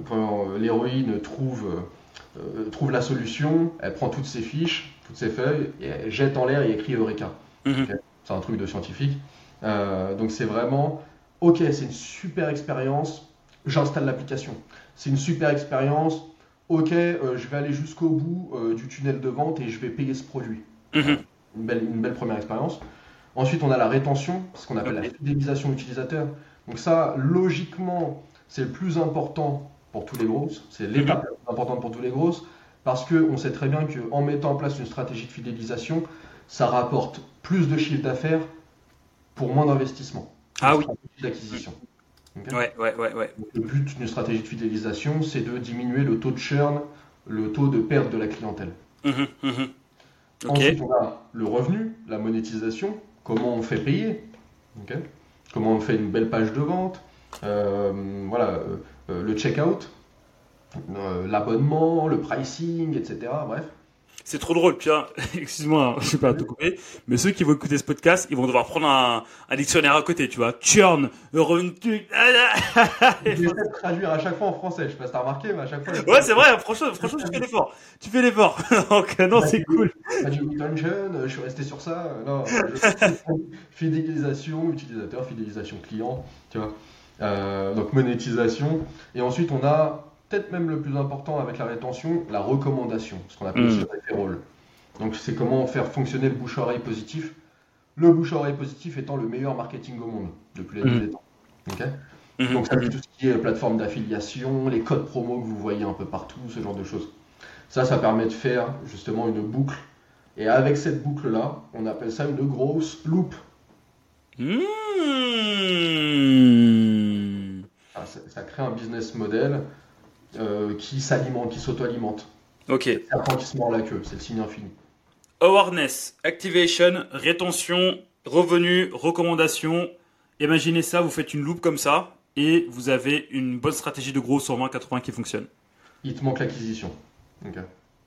quand l'héroïne trouve, trouve la solution, elle prend toutes ses fiches, toutes ses feuilles, et elle jette en l'air et écrit Eureka. Mhm. C'est un truc de scientifique. Donc c'est vraiment, ok, c'est une super expérience, j'installe l'application. C'est une super expérience, ok, euh, je vais aller jusqu'au bout euh, du tunnel de vente et je vais payer ce produit. Mhm. Une belle, une belle première expérience. Ensuite, on a la rétention, ce qu'on appelle la fidélisation utilisateur. Donc ça, logiquement, c'est le plus important pour tous les grosses, c'est l'étape la plus importante pour tous les grosses, parce qu'on sait très bien qu'en mettant en place une stratégie de fidélisation, ça rapporte plus de chiffre d'affaires pour moins d'investissement. Ah oui. D'acquisition. Okay Ouais, ouais, ouais, ouais. Donc, le but d'une stratégie de fidélisation, c'est de diminuer le taux de churn, le taux de perte de la clientèle. Mhm, mhm. Ok. Ensuite, on a le revenu, la monétisation, comment on fait payer, comment on fait une belle page de vente, euh, voilà, euh, euh, le checkout, euh, l'abonnement, le pricing, etc. Bref. C'est trop drôle, Pierre. Excuse-moi, hein, je sais pas te couper, mais ceux qui vont écouter ce podcast, ils vont devoir prendre un, un dictionnaire à côté, tu vois. Churn, revenu. Je vais traduire à chaque fois en français, je sais pas si t'as remarqué, mais à chaque fois. Ouais, c'est vrai, franchement, franchement, tu fais l'effort. Tu fais l'effort. Donc, euh, non, c'est cool. Je suis resté sur ça. Non, fidélisation, utilisateur, fidélisation client, tu vois. Euh, donc monétisation. Et ensuite, on a peut-être même le plus important avec la rétention, la recommandation, ce qu'on appelle Mm. aussi le referral. Donc c'est comment faire fonctionner le bouche-oreille positif. Le bouche-oreille positif étant le meilleur marketing au monde depuis la nuit Mm. des temps. Mhm. donc ça fait tout ce qui est plateforme d'affiliation, les codes promo que vous voyez un peu partout, ce genre de choses. Ça, ça permet de faire justement une boucle. Et avec cette boucle-là, on appelle ça une grosse loupe. Mmh. Ah, ça, ça crée un business model euh, qui s'alimente, qui s'auto-alimente. Ok. C'est point qui se mord la queue, c'est le signe infini. Awareness, activation, rétention, revenu, recommandation. Imaginez ça, vous faites une loupe comme ça et vous avez une bonne stratégie de gros sur 20-80 qui fonctionne. Il te manque l'acquisition.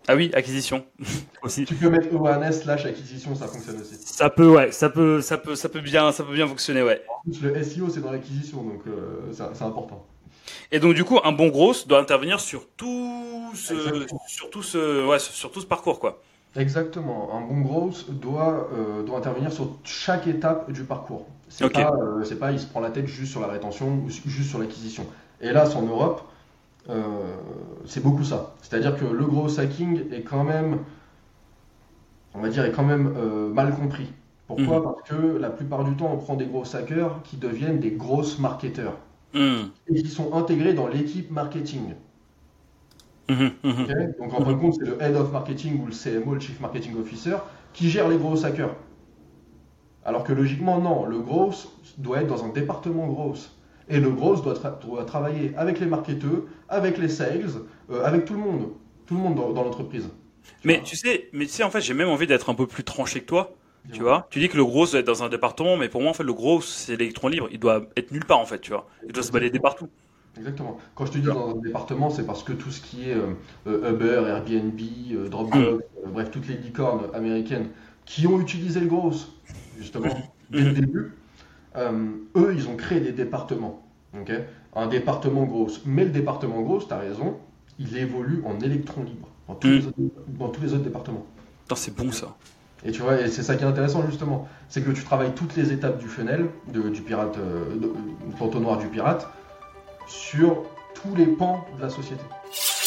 Ah oui, acquisition aussi. Tu peux mettre awareness slash acquisition, ça fonctionne aussi. Ça peut, ouais, ça peut, ça peut, ça peut bien, ça peut bien fonctionner, ouais. En plus, le SEO, c'est dans l'acquisition, donc euh, c'est important. Et donc du coup, un bon gros doit intervenir sur tout ce, Exactement. sur tout ce, ouais, sur tout ce parcours, quoi. Exactement. Un bon gros doit, euh, doit intervenir sur chaque étape du parcours. C'est pas, euh, c'est pas il se prend la tête juste sur la rétention ou juste sur l'acquisition. Là, en Europe, euh, c'est beaucoup ça. C'est-à-dire que le gros hacking est quand même, on va dire, est quand même mal compris. Pourquoi? Mhm. Parce que la plupart du temps, on prend des gros hackers qui deviennent des grosses marketeurs Hum, et qui sont intégrés dans l'équipe marketing. hum. Ok Donc en fin de compte, c'est le Head of Marketing ou le CMO, le Chief Marketing Officer, qui gère les gros hackers. Alors que logiquement, non, le gros doit être dans un département gros. Et le gros doit, tra- doit travailler avec les marketeurs, avec les sales, euh, avec tout le monde. Tout le monde dans, dans l'entreprise. Mais tu sais, mais tu sais, en fait, j'ai même envie d'être un peu plus tranché que toi. Tu vois, tu dis que le gros doit être dans un département, mais pour moi, en fait, le gros, c'est l'électron libre. Il doit être nulle part, en fait, tu vois. Il doit se balader partout. Exactement. Quand je te dis dans un département, c'est parce que tout ce qui est euh, euh, Uber, Airbnb, euh, Dropbox, euh, bref, toutes les licornes américaines qui ont utilisé le gros, justement, dès le début, euh, eux, ils ont créé des départements. ok? Un département gros. Mais le département gros, tu as raison, il évolue en électron libre dans tous, Mm. les, autres, dans tous les autres départements. Putain, c'est bon, ça. Et tu vois, et c'est ça qui est intéressant justement, c'est que tu travailles toutes les étapes du funnel, de- du pirate, euh, de- du entonnoir du pirate, sur tous les pans de la société.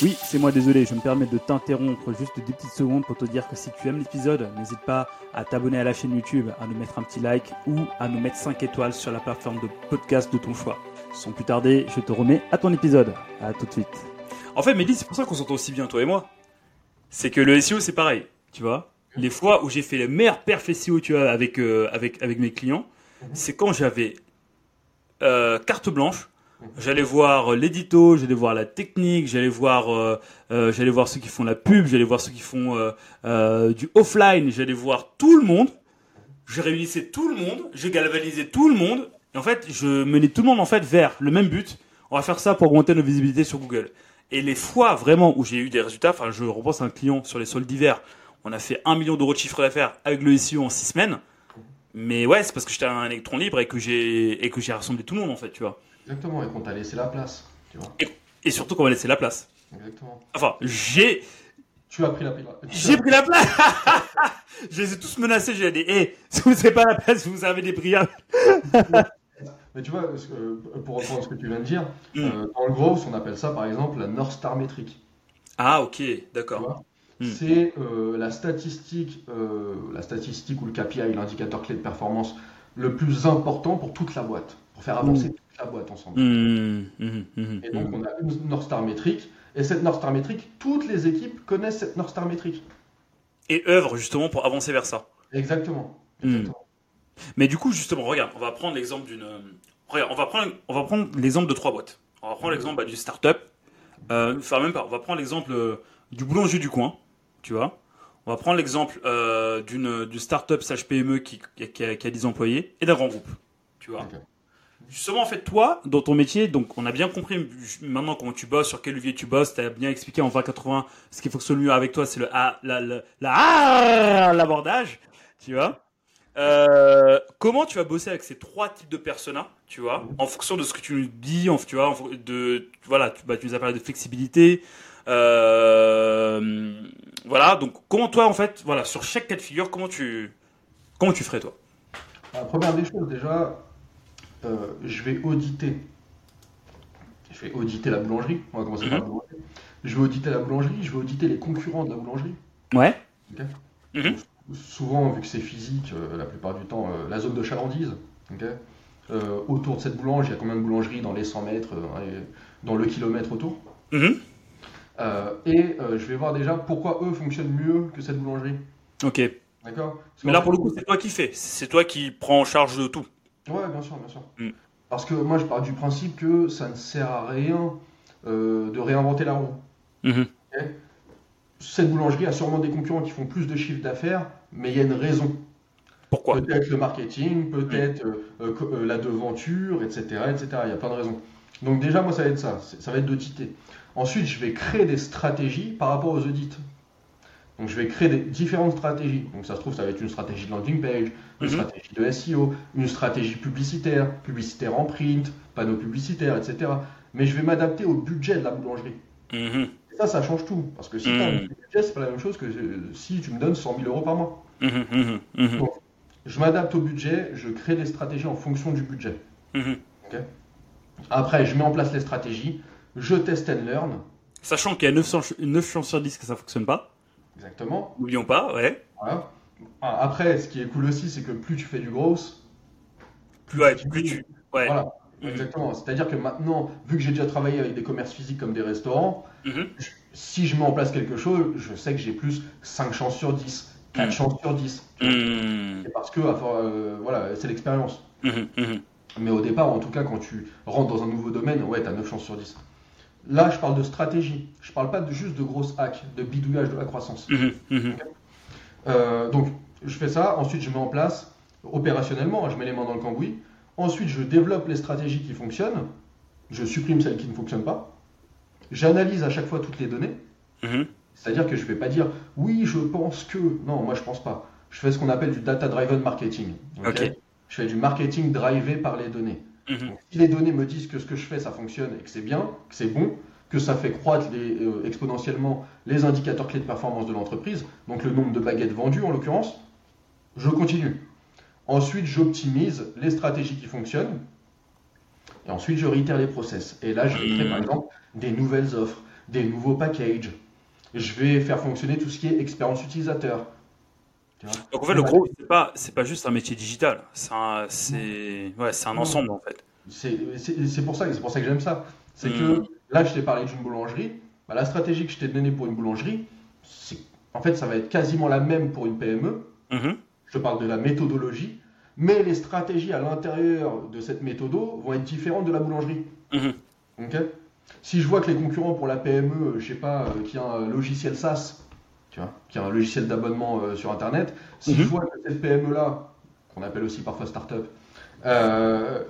Oui, c'est moi désolé, je me permets de t'interrompre juste des petites secondes pour te dire que si tu aimes l'épisode, n'hésite pas à t'abonner à la chaîne YouTube, à nous mettre un petit like ou à nous mettre 5 étoiles sur la plateforme de podcast de ton choix. Sans plus tarder, je te remets à ton épisode. À tout de suite. En fait, Mehdi, c'est pour ça qu'on s'entend aussi bien, toi et moi. C'est que le SEO, c'est pareil. Tu vois, les fois où j'ai fait les meilleurs perfs SEO, tu vois, avec, euh, avec, avec mes clients, c'est quand j'avais euh, carte blanche. J'allais voir euh, l'édito, j'allais voir la technique, j'allais voir, euh, euh, j'allais voir ceux qui font la pub, j'allais voir ceux qui font euh, du offline, j'allais voir tout le monde. Je réunissais tout le monde, je galvanisais tout le monde. Et en fait, je menais tout le monde en fait vers le même but. On va faire ça pour augmenter notre visibilité sur Google. Et les fois vraiment où j'ai eu des résultats, enfin, je repense à un client sur les soldes d'hiver. On a fait 1 million d'euros de chiffre d'affaires avec le SEO en 6 semaines. Mais ouais, c'est parce que j'étais un électron libre et que j'ai et que j'ai rassemblé tout le monde en fait, tu vois. Exactement, et qu'on t'a laissé la place, tu vois. Et surtout qu'on m'a laissé la place. Exactement. Enfin, j'ai Tu as pris la prise. j'ai pris la place. je les ai tous menacés. J'ai dit, hé, si vous n'avez pas la place, vous avez des prières. Mais tu vois, pour reprendre ce que tu viens de dire, Mm. euh, dans le gros, on appelle ça par exemple la North Star métrique. Ah, ok, d'accord. Vois Mm. C'est euh, la statistique, euh, la statistique ou le KPI, l'indicateur clé de performance le plus important pour toute la boîte, pour faire avancer toute la boîte ensemble. Mmh, et donc, on a une North Star métrique. Et cette North Star métrique, toutes les équipes connaissent cette North Star métrique. Et œuvrent justement pour avancer vers ça. Exactement. Exactement. Mais du coup, justement, regarde, on va prendre l'exemple d'une. Regarde, on va prendre, on va prendre l'exemple de trois boîtes. On va prendre l'exemple bah, d'une start-up. Euh, enfin, même pas. On va prendre l'exemple euh, du boulanger du coin, tu vois. On va prendre l'exemple euh, d'une start-up slash PME qui, qui, a, qui a 10 employés et d'un grand groupe, tu vois. Justement, en fait, toi, dans ton métier, donc on a bien compris maintenant comment tu bosses, sur quel levier tu bosses, tu as bien expliqué en 2080 ce qui fonctionne mieux avec toi, c'est le A, la, la, la l'abordage, tu vois. Euh, comment tu vas bosser avec ces trois types de personas, tu vois, en fonction de ce que tu nous dis, en, tu vois, en, de, voilà, tu, bah, tu nous as parlé de flexibilité, voilà, donc comment toi, en fait, voilà, sur chaque cas de figure, comment tu, comment tu ferais toi? La première des choses, déjà, euh, je vais auditer. Je vais auditer la boulangerie. On va commencer par la boulangerie. Je vais auditer la boulangerie, je vais auditer les concurrents de la boulangerie. Ouais. Mhm. Souvent, vu que c'est physique, euh, la plupart du temps, euh, la zone de chalandise. Euh, autour de cette boulange, il y a combien de boulangeries dans les 100 mètres, euh, dans le kilomètre autour? Mhm. Euh, Et euh, je vais voir déjà pourquoi eux fonctionnent mieux que cette boulangerie. Ok. D'accord? Mais là, pour le coup, c'est toi qui fais. C'est toi qui prends en charge de tout. Ouais, bien sûr, bien sûr. Mm. Parce que moi, je pars du principe que ça ne sert à rien euh, de réinventer la roue. Mhm. Cette boulangerie a sûrement des concurrents qui font plus de chiffre d'affaires, mais il y a une raison. Pourquoi? Peut-être le marketing, peut-être euh, euh, euh, la devanture, etc., etc. Il y a plein de raisons. Donc déjà, moi, ça va être ça. Ça va être d'auditer. Ensuite, je vais créer des stratégies par rapport aux audits. Donc je vais créer des différentes stratégies. Donc ça se trouve, ça va être une stratégie de landing page, une Mhm. stratégie de SEO, une stratégie publicitaire, publicitaire en print, panneaux publicitaires, etc. Mais je vais m'adapter au budget de la boulangerie. Mhm. Et ça, ça change tout. Parce que si Mhm. tu as un budget, c'est pas la même chose que euh, si tu me donnes 100 000 euros par mois. Mhm. Mhm. Mhm. Donc, je m'adapte au budget, je crée des stratégies en fonction du budget. Mhm. Après, je mets en place les stratégies, je teste and learn. Sachant qu'il y a 900 ch- 9 chances sur 10 que ça fonctionne pas. Exactement. N'oublions pas, ouais. Voilà. Ah, Après, ce qui est cool aussi, c'est que plus tu fais du gros, Plus, ouais, plus tu. Ouais. voilà. Mhm. Exactement. C'est-à-dire que maintenant, vu que j'ai déjà travaillé avec des commerces physiques comme des restaurants, Mhm. je- si je mets en place quelque chose, je sais que j'ai plus 5 chances sur 10, 4 Mhm. chances sur 10. Mhm. C'est parce que euh, voilà, c'est l'expérience. Mhm. Mhm. Mais au départ, en tout cas, quand tu rentres dans un nouveau domaine, ouais, tu as 9 chances sur 10. Là, je parle de stratégie. Je parle pas de, juste de grosses hacks, de bidouillage de la croissance. Mhm. Mhm. Euh, donc, je fais ça. Ensuite, je mets en place opérationnellement, je mets les mains dans le cambouis. Ensuite, je développe les stratégies qui fonctionnent. Je supprime celles qui ne fonctionnent pas. J'analyse à chaque fois toutes les données. Mhm. C'est-à-dire que je ne vais pas dire oui, je pense que. Non, moi, je pense pas. Je fais ce qu'on appelle du data-driven marketing. Je fais du marketing drivé par les données. Mhm. Donc, si les données me disent que ce que je fais, ça fonctionne et que c'est bien, que c'est bon, que ça fait croître les- euh, exponentiellement les indicateurs clés de performance de l'entreprise, donc le nombre de baguettes vendues en l'occurrence, je continue. Ensuite, j'optimise les stratégies qui fonctionnent. Et ensuite, je réitère les process. Et là, je vais créer Mhm. par exemple des nouvelles offres, des nouveaux packages. Je vais faire fonctionner tout ce qui est expérience utilisateur. Tu vois Donc en fait, le gros, c'est pas, c'est pas juste un métier digital. C'est un, c'est, ouais, c'est un ensemble en fait. C'est c'est- c'est pour ça, c'est pour ça que j'aime ça. C'est que là, je t'ai parlé d'une boulangerie. Bah, la stratégie que je t'ai donnée pour une boulangerie, c'est- en fait, ça va être quasiment la même pour une PME. Mhm. Je te parle de la méthodologie, mais les stratégies à l'intérieur de cette méthodo vont être différentes de la boulangerie. Ok? Si je vois que les concurrents pour la PME, je sais pas, euh, qui a un logiciel SaaS, tu vois, qui a un logiciel d'abonnement euh, sur Internet, si Mhm. je vois que cette PME-là, qu'on appelle aussi parfois startup, euh,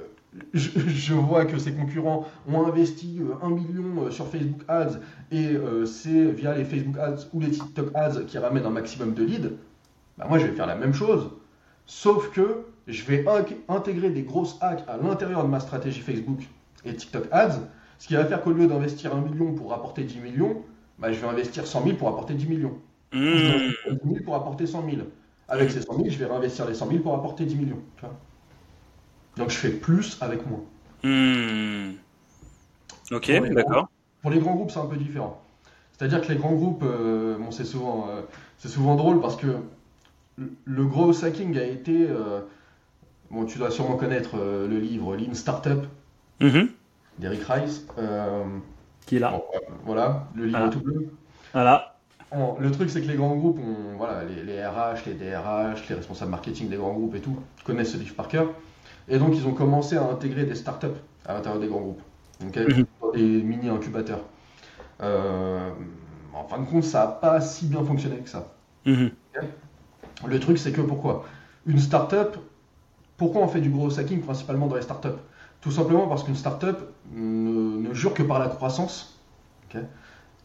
je, je vois que ses concurrents ont investi euh, 1 million euh, sur Facebook Ads et c'est via les Facebook Ads ou les TikTok Ads qui ramènent un maximum de leads, bah moi je vais faire la même chose, sauf que je vais intégrer des grosses hacks à l'intérieur de ma stratégie Facebook et TikTok Ads, ce qui va faire qu'au lieu d'investir 1 million pour rapporter 10 millions, bah, je vais investir 100 000 pour apporter 10 millions. Investir 10 000 pour apporter 100 000. Avec ces 100 000, je vais réinvestir les 100 000 pour apporter 10 millions. tu vois. Donc je fais plus avec moins. Mhm. Ok, d'accord. Pour les grands groupes, c'est un peu différent. C'est-à-dire que les grands groupes, euh, bon, c'est souvent, euh, c'est souvent drôle parce que le- gros hacking a été. euh, bon, tu dois sûrement connaître le livre Lean Startup. Mhm. d'Eric Rice. Qui est là. bon, voilà, le livre tout bleu. Voilà. Le truc, c'est que les grands groupes, voilà, les, les RH, les DRH, les responsables marketing des grands groupes et tout, connaissent ce livre par cœur. Et donc, ils ont commencé à intégrer des startups à l'intérieur des grands groupes, ok, Mhm. des mini-incubateurs. Euh, en fin de compte, ça n'a pas si bien fonctionné que ça. Mhm. Le truc, c'est que pourquoi? Une startup, pourquoi on fait du gros hacking principalement dans les startups? Tout simplement parce qu'une startup ne, ne jure que par la croissance.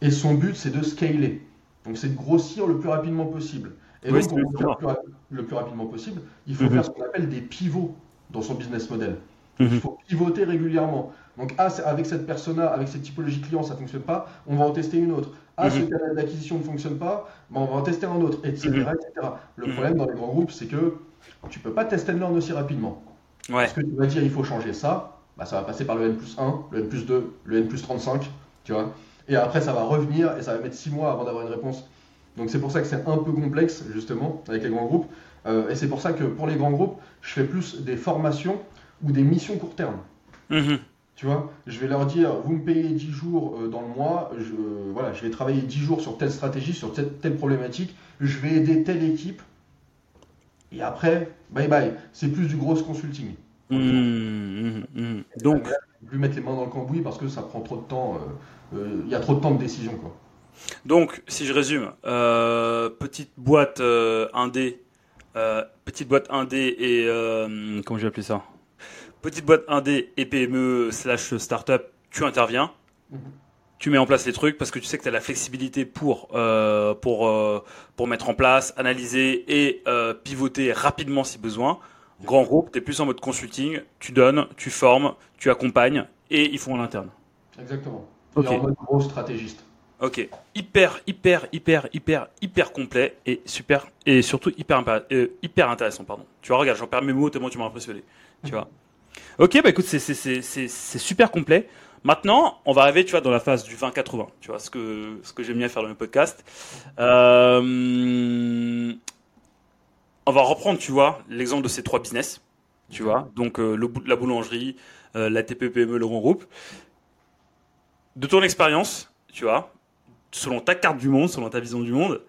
et son but, c'est de scaler. Donc, c'est de grossir le plus rapidement possible. Et Oui, donc, pour grossir le plus, le plus rapidement possible, il faut Mhm. faire ce qu'on appelle des pivots dans son business model. Mhm. Il faut pivoter régulièrement. Donc, ah, avec cette persona, avec cette typologie client, ça ne fonctionne pas, on va en tester une autre. Ah, ce Mhm. canal d'acquisition ne fonctionne pas, ben, on va en tester un autre, etc. Etc. Le problème dans les grands groupes, c'est que tu peux pas tester and learn aussi rapidement. Ouais. Parce que tu vas dire il faut changer ça, bah, ça va passer par le N plus 1, le N plus 2, le N plus 35, tu vois. Et après, ça va revenir et ça va mettre 6 mois avant d'avoir une réponse. Donc c'est pour ça que c'est un peu complexe, justement, avec les grands groupes. Euh, et c'est pour ça que pour les grands groupes, je fais plus des formations ou des missions court terme. Mhm. Tu vois, je vais leur dire, vous me payez 10 jours euh, dans le mois, je, euh, voilà, je vais travailler 10 jours sur telle stratégie, sur telle, telle problématique, je vais aider telle équipe. Et après, bye bye. C'est plus du gros consulting. Mhm. Mhm. Mhm. Donc, Je vais plus mettre les mains dans le cambouis parce que ça prend trop de temps. euh, euh, Il y a trop de temps de décision. Quoi. Donc, si je résume, euh, petite boîte indé, petite boîte indé et comment je vais appeler ça? Petite boîte indé et PME slash startup, tu interviens, Mhm. tu mets en place les trucs parce que tu sais que tu as la flexibilité pour euh, pour euh, pour mettre en place, analyser et euh, pivoter rapidement si besoin. Grand groupe, tu es plus en mode consulting, tu donnes, tu formes, tu accompagnes et ils font en interne. Exactement. Ok. Et en mode gros stratégiste. Ok, hyper, hyper, hyper, hyper, hyper complet et super et surtout hyper, euh, hyper intéressant, pardon. Tu vois, regarde, j'en perds mes mots tellement tu m'as impressionné. Tu vois. Ok, bah écoute, c'est c'est- c'est- c'est- c'est super complet. Maintenant, on va arriver, tu vois, dans la phase du 20-80. Tu vois, ce que ce que j'aime bien faire dans mes podcasts. Euh, on va reprendre, tu vois, l'exemple de ces trois business. Tu vois, donc euh, le, la boulangerie, euh, la TPPME, le grand groupe. De ton expérience, tu vois, selon ta carte du monde, selon ta vision du monde,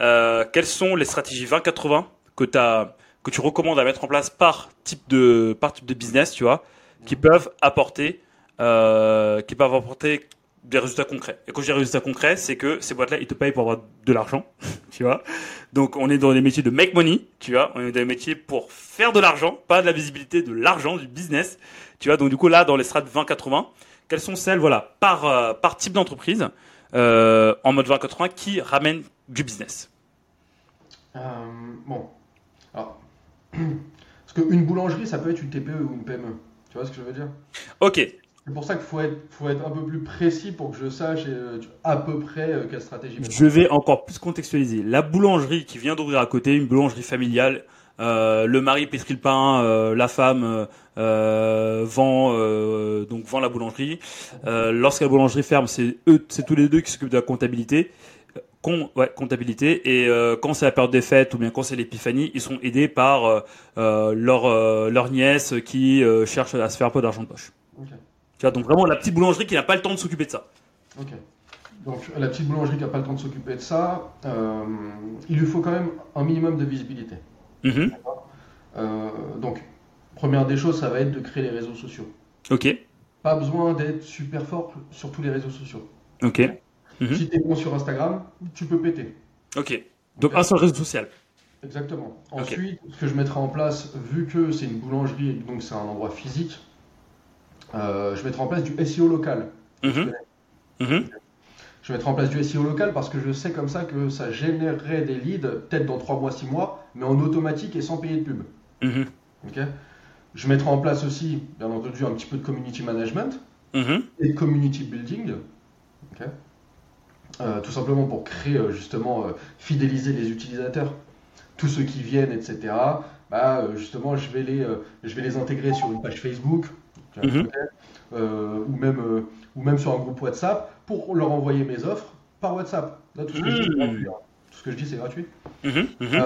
euh, quelles sont les stratégies 20-80 que, tu recommandes à mettre en place par type de, par type de business, tu vois, qui peuvent apporter, qui peuvent apporter des résultats concrets. Et quand je dis résultats concrets, c'est que ces boîtes-là, ils te payent pour avoir de l'argent, tu vois. Donc, on est dans des métiers de make money, tu vois. On est dans des métiers pour faire de l'argent, pas de la visibilité, de l'argent, du business, tu vois. Donc, du coup, là, dans les strates 20-80, quelles sont celles, voilà, par, euh, par type d'entreprise, euh, en mode 20-80, qui ramènent du business? Euh, bon. Alors. Parce qu'une boulangerie, ça peut être une TPE ou une PME. Tu vois ce que je veux dire? Ok, C'est pour ça qu'il faut être, faut être un peu plus précis pour que je sache euh, à peu près euh, quelle stratégie. Je vais encore plus contextualiser. La boulangerie qui vient d'ouvrir à côté, une boulangerie familiale, euh, le mari pétrit le pain, la femme vend donc vend la boulangerie. Lorsque la boulangerie ferme, c'est eux, c'est tous les deux qui s'occupent de la comptabilité. Con, ouais, comptabilité. Et euh, quand c'est la période des fêtes ou bien quand c'est l'épiphanie, ils sont aidés par euh, leur euh, leur nièce qui cherche à se faire un peu d'argent de poche. Tu vois, donc vraiment la petite boulangerie qui n'a pas le temps de s'occuper de ça. Ok. Donc la petite boulangerie qui n'a pas le temps de s'occuper de ça, euh, il lui faut quand même un minimum de visibilité. Mhm. Euh, donc, première des choses, ça va être de créer les réseaux sociaux. ok, Pas besoin d'être super fort sur tous les réseaux sociaux. ok, Mhm. Si tu es bon sur Instagram, tu peux péter. ok. Donc un seul réseau social. Exactement. Ensuite, ce que je mettrai en place, vu que c'est une boulangerie et donc c'est un endroit physique, euh, je mettrai en place du SEO local. Mhm. Mhm. Je mettrai en place du SEO local parce que je sais comme ça que ça générerait des leads, peut-être dans 3 mois, 6 mois, mais en automatique et sans payer de pub. Mhm. Ok je mettrai en place aussi, bien entendu, un petit peu de community management Mhm. et de community building. Ok Euh, tout simplement pour créer, euh, justement, euh, fidéliser les utilisateurs. Tous ceux qui viennent, etc. Bah, justement, je vais, les, je vais les intégrer sur une page Facebook, vois, Mhm. euh, ou, même, euh, ou même sur un groupe WhatsApp, pour leur envoyer mes offres par WhatsApp. Là, tout ce que je dis, c'est gratuit. hein. Tout ce que je dis, c'est gratuit. Mhm. Mhm.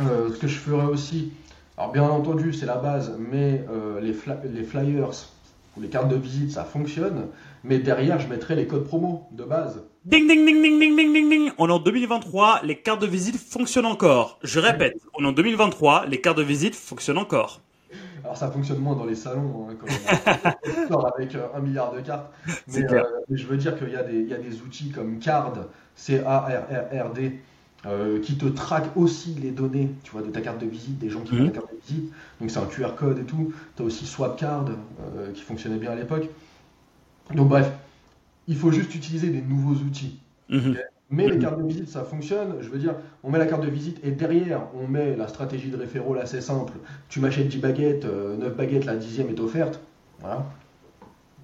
Euh, ce que je ferai aussi, alors bien entendu c'est la base, mais les, les flyers, où les cartes de visite ça fonctionne, mais derrière je mettrai les codes promo de base. Ding ding ding ding ding ding ding ding. On est en 2023, les cartes de visite fonctionnent encore. Je répète, on est en 2023, les cartes de visite fonctionnent encore. Alors ça fonctionne moins dans les salons hein, quand on sort avec euh, un milliard de cartes. Mais, euh, mais je veux dire qu'il y, a des- il y a des outils comme Card, C-A-R-R-R-D, euh, qui te traquent aussi les données tu vois, de ta carte de visite, des gens qui ont Mhm. ta carte de visite. Donc c'est un QR code et tout. Tu as aussi SwapCard qui fonctionnait bien à l'époque. Donc bref, il faut juste utiliser des nouveaux outils. Mhm. Mais les Mhm. cartes de visite, ça fonctionne. Je veux dire, on met la carte de visite et derrière, on met la stratégie de référol assez simple. Tu m'achètes 10 baguettes, euh, 9 baguettes, la dixième est offerte. Voilà.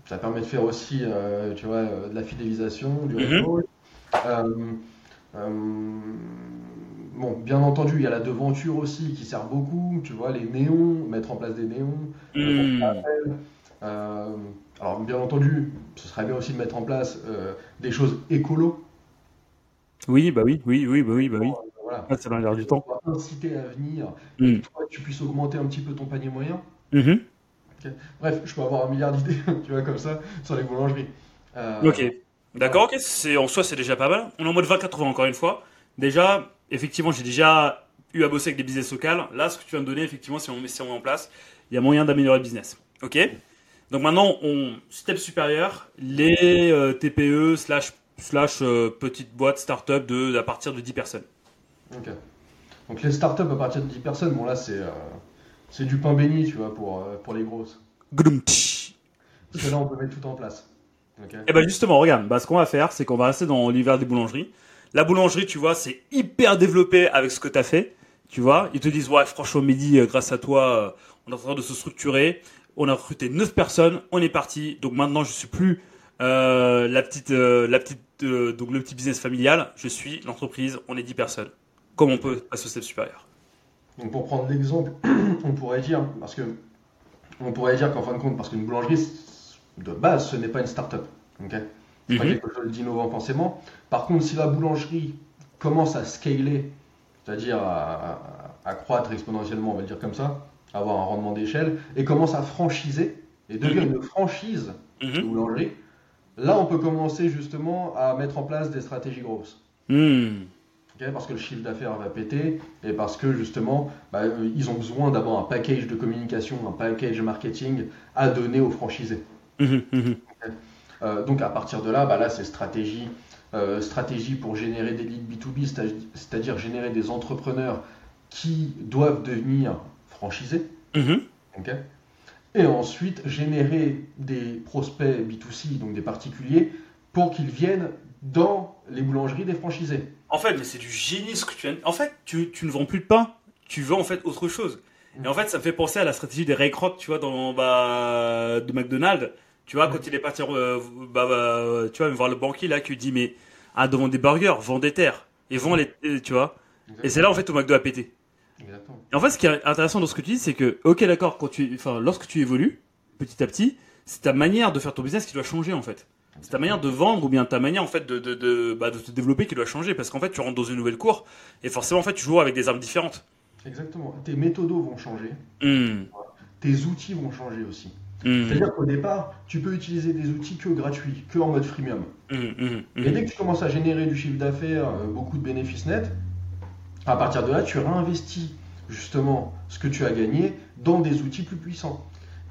Ça permet de faire aussi, euh, tu vois, euh, de la fidélisation, du Mhm. référol. Euh, euh, bon, bien entendu, il y a la devanture aussi qui sert beaucoup. Tu vois, les néons, mettre en place des néons. Euh, alors, bien entendu, ce serait bien aussi de mettre en place euh, des choses écolo. Oui, bah oui, oui, oui, bah oui, bah oui. Voilà. Ah, ça va l'air du temps. Inciter à venir, Mm. et que toi, tu puisses augmenter un petit peu ton panier moyen. Mhm. Bref, je peux avoir un milliard d'idées, tu vois, comme ça, sur les boulangeries. Euh, Ok. D'accord, ok. C'est, en soi, c'est déjà pas mal. On est en mode 20-80 encore une fois. Déjà, effectivement, j'ai déjà eu à bosser avec des business locales. Là, ce que tu viens de donner, effectivement, si on met, si on met en place, il y a moyen d'améliorer le business. Ok Donc maintenant, on step supérieur, les euh, TPE slash, slash euh, petites boîtes start-up de, à partir de 10 personnes. ok. Donc les startups à partir de 10 personnes, bon là, c'est euh, c'est du pain béni, tu vois, pour, euh, pour les grosses. Parce que là, on peut mettre tout en place. Ok. Eh ben justement, regarde, bah, ce qu'on va faire, c'est qu'on va rester dans l'univers des boulangeries. La boulangerie, tu vois, c'est hyper développé avec ce que tu as fait. Tu vois, ils te disent, ouais, franchement, Mehdi, grâce à toi, on est en train de se structurer. On a recruté 9 personnes, on est parti. Donc maintenant, je suis plus euh, la petite, euh, la petite, euh, donc le petit business familial. Je suis l'entreprise, on est 10 personnes. Comment on peut passer au step supérieur Donc pour prendre l'exemple, on pourrait dire, parce que on pourrait dire qu'en fin de compte, parce qu'une boulangerie, de base, ce n'est pas une start-up. ok? C'est pas Mhm. quelque chose d'innovant forcément. Par contre, si la boulangerie commence à scaler, c'est-à-dire à, à- à croître exponentiellement, on va le dire comme ça, avoir un rendement d'échelle, et commence à franchiser, et devient une franchise de Mhm. boulangerie, là on peut commencer justement à mettre en place des stratégies grosses. Hmm. Parce que le chiffre d'affaires va péter et parce que justement bah, euh, ils ont besoin d'avoir un package de communication, un package marketing à donner aux franchisés. Mhm, mhm. Euh, donc à partir de là, bah, là c'est stratégie, euh, stratégie pour générer des leads B2B, c'est-à- c'est-à-dire générer des entrepreneurs qui doivent devenir franchisés. Et ensuite générer des prospects B2C, donc des particuliers, pour qu'ils viennent dans les boulangeries des franchisés. En fait, mais c'est du génie ce que tu viens. En fait, tu, tu ne vends plus de pain, tu vends en fait autre chose. Et en fait, ça me fait penser à la stratégie des Ray Kroc, tu vois, dans bah, de McDonald's. Tu vois, quand il est parti, euh, bah, bah, tu vois, voir le banquier là, qui dit mais ah, devant des burgers, vends des terres et vends les, tu vois. Et c'est là en fait où McDo a pété. Exactement. En fait, ce qui est intéressant dans ce que tu dis, c'est que, ok, d'accord, quand tu, enfin, lorsque tu évolues, petit à petit, c'est ta manière de faire ton business qui doit changer, en fait. C'est ta manière de vendre ou bien ta manière, en fait, de, de, de, bah, de te développer qui doit changer. Parce qu'en fait, tu rentres dans une nouvelle cour et forcément, en fait, tu joues avec des armes différentes. Exactement. Tes méthodos vont changer, Hmm. tes outils vont changer aussi. Hmm. C'est-à-dire qu'au départ, tu peux utiliser des outils que gratuits, que en mode freemium. Et hmm. dès que tu commences à générer du chiffre d'affaires, euh, beaucoup de bénéfices nets, à partir de là, tu réinvestis justement ce que tu as gagné dans des outils plus puissants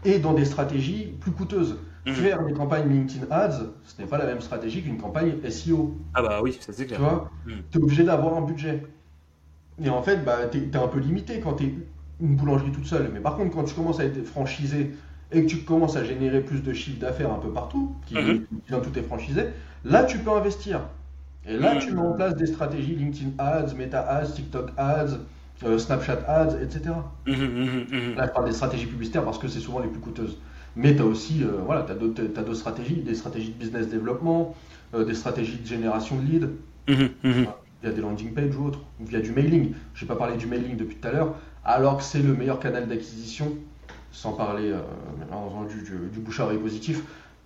et dans des stratégies plus coûteuses. Mhm. Faire des campagnes LinkedIn Ads, ce n'est pas la même stratégie qu'une campagne SEO. Ah bah oui, ça c'est Tu clair. vois, Mhm. tu es obligé d'avoir un budget. Et en fait, bah, tu es, un peu limité quand tu es une boulangerie toute seule. Mais par contre, quand tu commences à être franchisé et que tu commences à générer plus de chiffre d'affaires un peu partout, qui, qui dans tout est franchisé, là, tu peux investir. Et là, tu mets en place des stratégies LinkedIn Ads, Meta Ads, TikTok Ads, euh, Snapchat Ads, etc. Mhm, mhm, mhm. Là, je parle des stratégies publicitaires parce que c'est souvent les plus coûteuses. Mais tu as aussi euh, voilà, t'as d'autres stratégies, des stratégies de business développement, euh, des stratégies de génération de leads via des landing pages ou autres, ou via du mailing. Je n'ai pas parlé du mailing depuis tout à l'heure, alors que c'est le meilleur canal d'acquisition, sans parler euh, entendu du, du bouche à positif.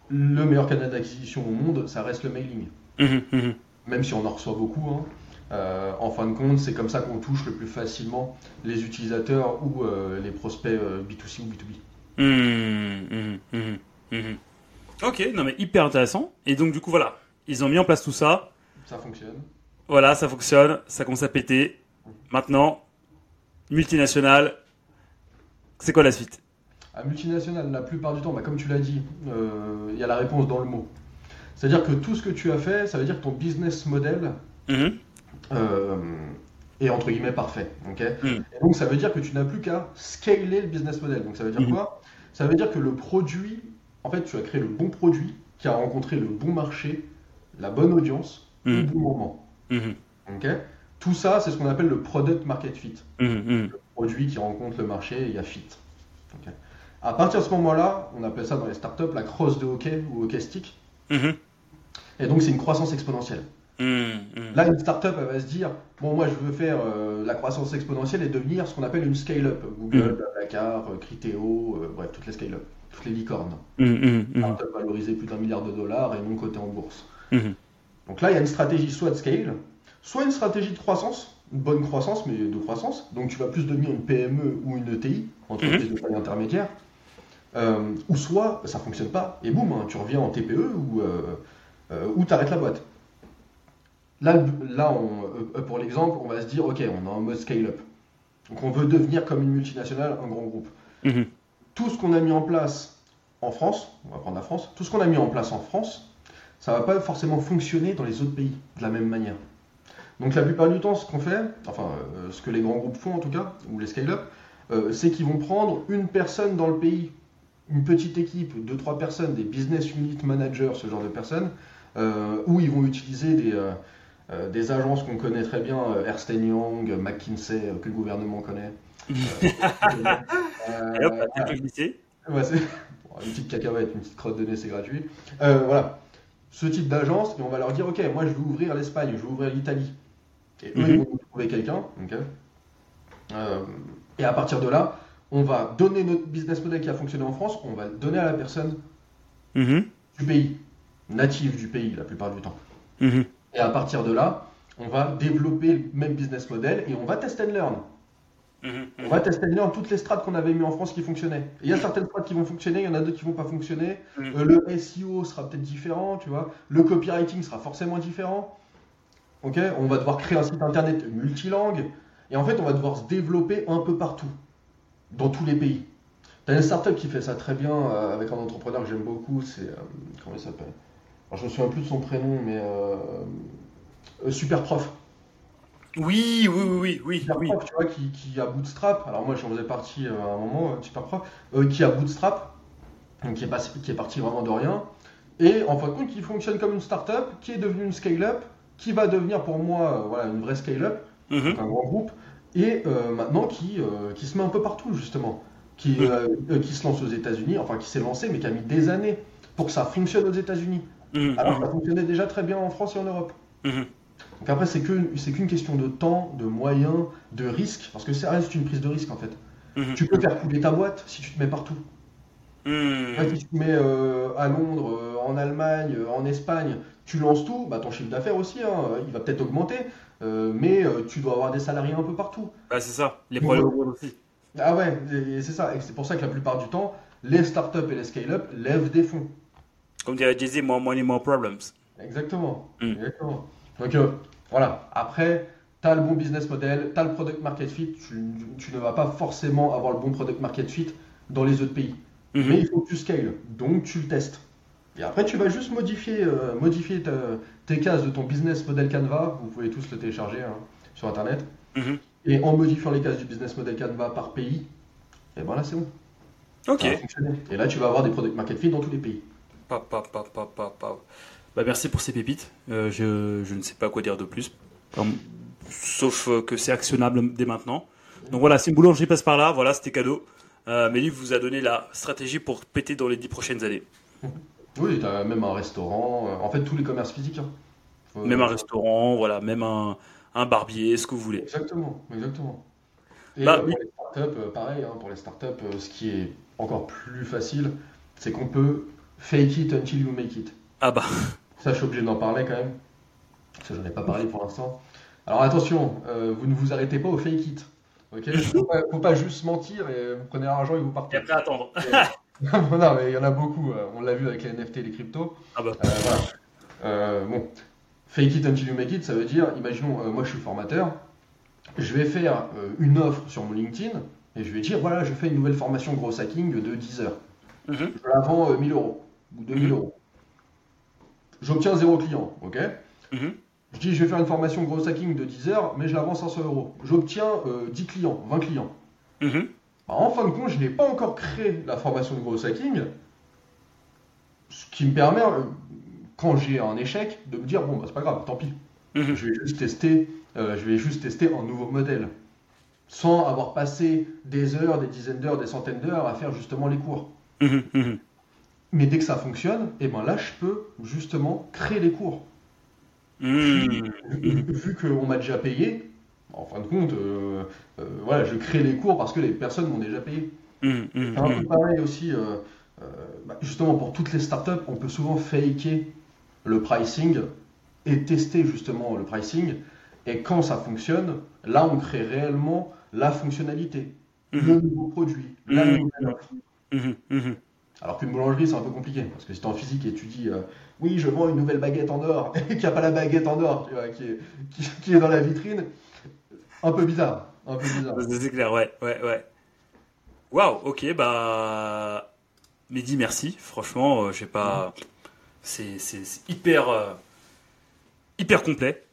Le meilleur canal d'acquisition au monde, ça reste le mailing. Même si on en reçoit beaucoup, hein. Euh, en fin de compte, c'est comme ça qu'on touche le plus facilement les utilisateurs ou euh, les prospects euh, B2C ou B2B. Mhm, mhm, mhm. Mhm. Ok, non mais hyper intéressant. Et donc du coup voilà, ils ont mis en place tout ça. Ça fonctionne. Voilà, ça fonctionne, ça commence à péter. Maintenant, multinationale, c'est quoi la suite? À multinationale, la plupart du temps, bah, comme tu l'as dit, il y a la réponse dans le mot. C'est-à-dire que tout ce que tu as fait, ça veut dire que ton business model Mhm. euh, est entre guillemets parfait. ok Mm. Et donc ça veut dire que tu n'as plus qu'à scaler le business model. Donc ça veut dire Mhm. quoi? Ça veut dire que le produit, en fait, tu as créé le bon produit qui a rencontré le bon marché, la bonne audience, au Mhm. bon moment. Mhm. ok? Tout ça, c'est ce qu'on appelle le product market fit. Mhm. Mhm. Produit qui rencontre le marché et il y a fit. à partir de ce moment-là, on appelle ça dans les startups la cross de hockey ou hockey stick. Et donc c'est une croissance exponentielle. Mhm. Mhm. Là, une startup, elle va se dire Bon, moi, je veux faire euh, la croissance exponentielle et devenir ce qu'on appelle une scale-up. Google, Blablacar, euh, Criteo, euh, bref, toutes les scale-up, toutes les licornes. Startup valorisées plus d'un milliard de dollars et non cotées en bourse. Donc là, il y a une stratégie soit de scale, soit une stratégie de croissance, une bonne croissance, mais de croissance. Donc tu vas plus devenir une PME ou une ETI, entreprise de taille intermédiaire. Euh, ou soit ça fonctionne pas et boum, hein, tu reviens en TPE ou, euh, ou tu arrêtes la boîte. Là, là on- euh, pour l'exemple, on va se dire ok, on est en mode scale-up. Donc on veut devenir comme une multinationale, un grand groupe. Mhm. Tout ce qu'on a mis en place en France, on va prendre la France, tout ce qu'on a mis en place en France, ça va pas forcément fonctionner dans les autres pays de la même manière. Donc la plupart du temps, ce qu'on fait, enfin euh, ce que les grands groupes font en tout cas, ou les scale-up, euh, c'est qu'ils vont prendre une personne dans le pays, une petite équipe, deux trois personnes, des business unit managers, ce genre de personnes, euh, où ils vont utiliser des, euh, euh, des agences qu'on connaît très bien, Ernst Young, McKinsey, que le gouvernement connaît. Et hop, la lycée. Ouais, une petite cacahuète, une petite crotte de nez, c'est gratuit. Euh, voilà, ce type d'agence, et on va leur dire, ok, moi je veux ouvrir l'Espagne, je veux ouvrir l'Italie. Et eux, Mhm. ils vont trouver quelqu'un. ok Euh, et à partir de là, on va donner notre business model qui a fonctionné en France, on va le donner à la personne Mhm. du pays, native du pays la plupart du temps. Mhm. Et à partir de là, on va développer le même business model et on va test and learn. Mhm. On va tester and learn toutes les strates qu'on avait mis en France qui fonctionnaient. Il y a certaines strates qui vont fonctionner, il y en a d'autres qui vont pas fonctionner. Mhm. Euh, le SEO sera peut-être différent, tu vois. Le copywriting sera forcément différent. Ok On va devoir créer un site internet multilingue. Et en fait, on va devoir se développer un peu partout, dans tous les pays. Tu as une startup qui fait ça très bien euh, avec un entrepreneur que j'aime beaucoup, c'est. euh, comment il s'appelle? Alors, Je me souviens plus de son prénom, mais. euh, euh, Super Prof. Oui, oui, oui, oui, oui, Super oui. Prof, tu vois, qui, qui a Bootstrap. Alors moi, j'en faisais partie euh, à un moment, euh, Super Prof, qui a Bootstrap, donc qui est, passé- qui est parti vraiment de rien. Et en fin de compte, qui fonctionne comme une startup, qui est devenue une scale-up, qui va devenir pour moi voilà, une vraie scale-up, Mhm. un grand groupe, et euh, maintenant qui, euh, qui se met un peu partout, justement. Qui, Mhm. euh, qui se lance aux États-Unis, enfin qui s'est lancé, mais qui a mis des années pour que ça fonctionne aux États-Unis. Mhm. Alors que ça fonctionnait déjà très bien en France et en Europe. Mhm. Donc après, c'est c'est qu'une question de temps, de moyens, de risque, parce que ça reste une prise de risque en fait. Mhm. Tu peux faire couler ta boîte si tu te mets partout. Mhm. Si tu te mets euh, à Londres, euh, en Allemagne, euh, en Espagne, tu lances tout, bah, ton chiffre d'affaires aussi, hein, il va peut-être augmenter, mais tu dois avoir des salariés un peu partout. Bah, c'est ça, les problèmes aussi. Ah ouais, c'est ça, et c'est pour ça que la plupart du temps, les startups et les scale-up lèvent des fonds. Comme dirait Jay-Z, more money, more problems. Exactement. Mm. Exactement. Donc euh, voilà, après, tu as le bon business model, tu as le product market fit, tu, tu ne vas pas forcément avoir le bon product market fit dans les autres pays. Mhm. Mais il faut que tu scales, donc tu le testes. Et après, tu vas juste modifier, euh, modifier ta- tes cases de ton business model Canva, vous pouvez tous le télécharger hein, sur Internet, Mhm. et en modifiant les cases du business model Canva par pays, et ben là c'est bon. Ok. Et là, tu vas avoir des product market fit dans tous les pays. Pa, pa, pa, pa, pa, pa. Bah, merci pour ces pépites. Euh, je, je ne sais pas quoi dire de plus. Sauf euh, que c'est actionnable dès maintenant. Donc voilà, si une boulangerie passe par là, voilà, c'était cadeau. Euh, Mélie vous a donné la stratégie pour péter dans les dix prochaines années. Oui, as même un restaurant, euh, en fait tous les commerces physiques. hein. Faut- Même un restaurant, voilà, même un, un barbier, ce que vous voulez. Exactement, exactement. Et Bah, oui. pour les startups, pareil, hein, pour les startups, ce qui est encore plus facile, c'est qu'on peut fake it until you make it. Ah bah, Ça, je suis obligé d'en parler quand même, parce que j'en ai pas parlé pour l'instant. Alors attention, euh, vous ne vous arrêtez pas au fake it. Ok? Faut, pas, faut pas juste mentir et vous prenez l'argent et vous et partez. après attendre. non, mais il y en a beaucoup. euh, On l'a vu avec les NFT et les cryptos. Ah bah. Euh, voilà. Euh, bon, fake it until you make it, ça veut dire, imaginons, moi je suis formateur, je vais faire une offre sur mon LinkedIn et je vais dire, voilà, je fais une nouvelle formation gros hacking de 10 heures. Mhm. Je la vends euh, 1000 euros ou 2000 Mhm. euros. J'obtiens zéro client, ok? Mhm. Je dis, je vais faire une formation gros hacking de 10 heures, mais je la vends 500 euros. J'obtiens euh, 10 clients, 20 clients. Mhm. Bah, en fin de compte, je n'ai pas encore créé la formation de gros hacking, ce qui me permet, euh, quand j'ai un échec, de me dire bon bah c'est pas grave, tant pis. Je vais juste tester, euh, je vais juste tester un nouveau modèle, sans avoir passé des heures, des dizaines d'heures, des centaines d'heures à faire justement les cours. Mais dès que ça fonctionne, et ben là je peux justement créer les cours. Mhm. Vu vu qu'on m'a déjà payé, en fin de compte, euh, euh, voilà, je crée les cours parce que les personnes m'ont déjà payé. Mhm. Mhm. C'est un peu pareil aussi, euh, bah, justement pour toutes les startups, on peut souvent faker le pricing et tester justement le pricing. Et quand ça fonctionne, là on crée réellement la fonctionnalité, le nouveau produit, la nouvelle offre. Alors qu'une boulangerie c'est un peu compliqué, parce que si tu es en physique et tu dis euh, oui je vends une nouvelle baguette en or, et qu'il n'y a pas la baguette en or tu vois, qui, est, dans la vitrine, un peu bizarre. Un peu bizarre. C'est clair, ouais, ouais, ouais. Waouh, ok, bah. Mehdi, merci. Franchement, euh, j'ai pas. C'est hyper. euh, hyper complet.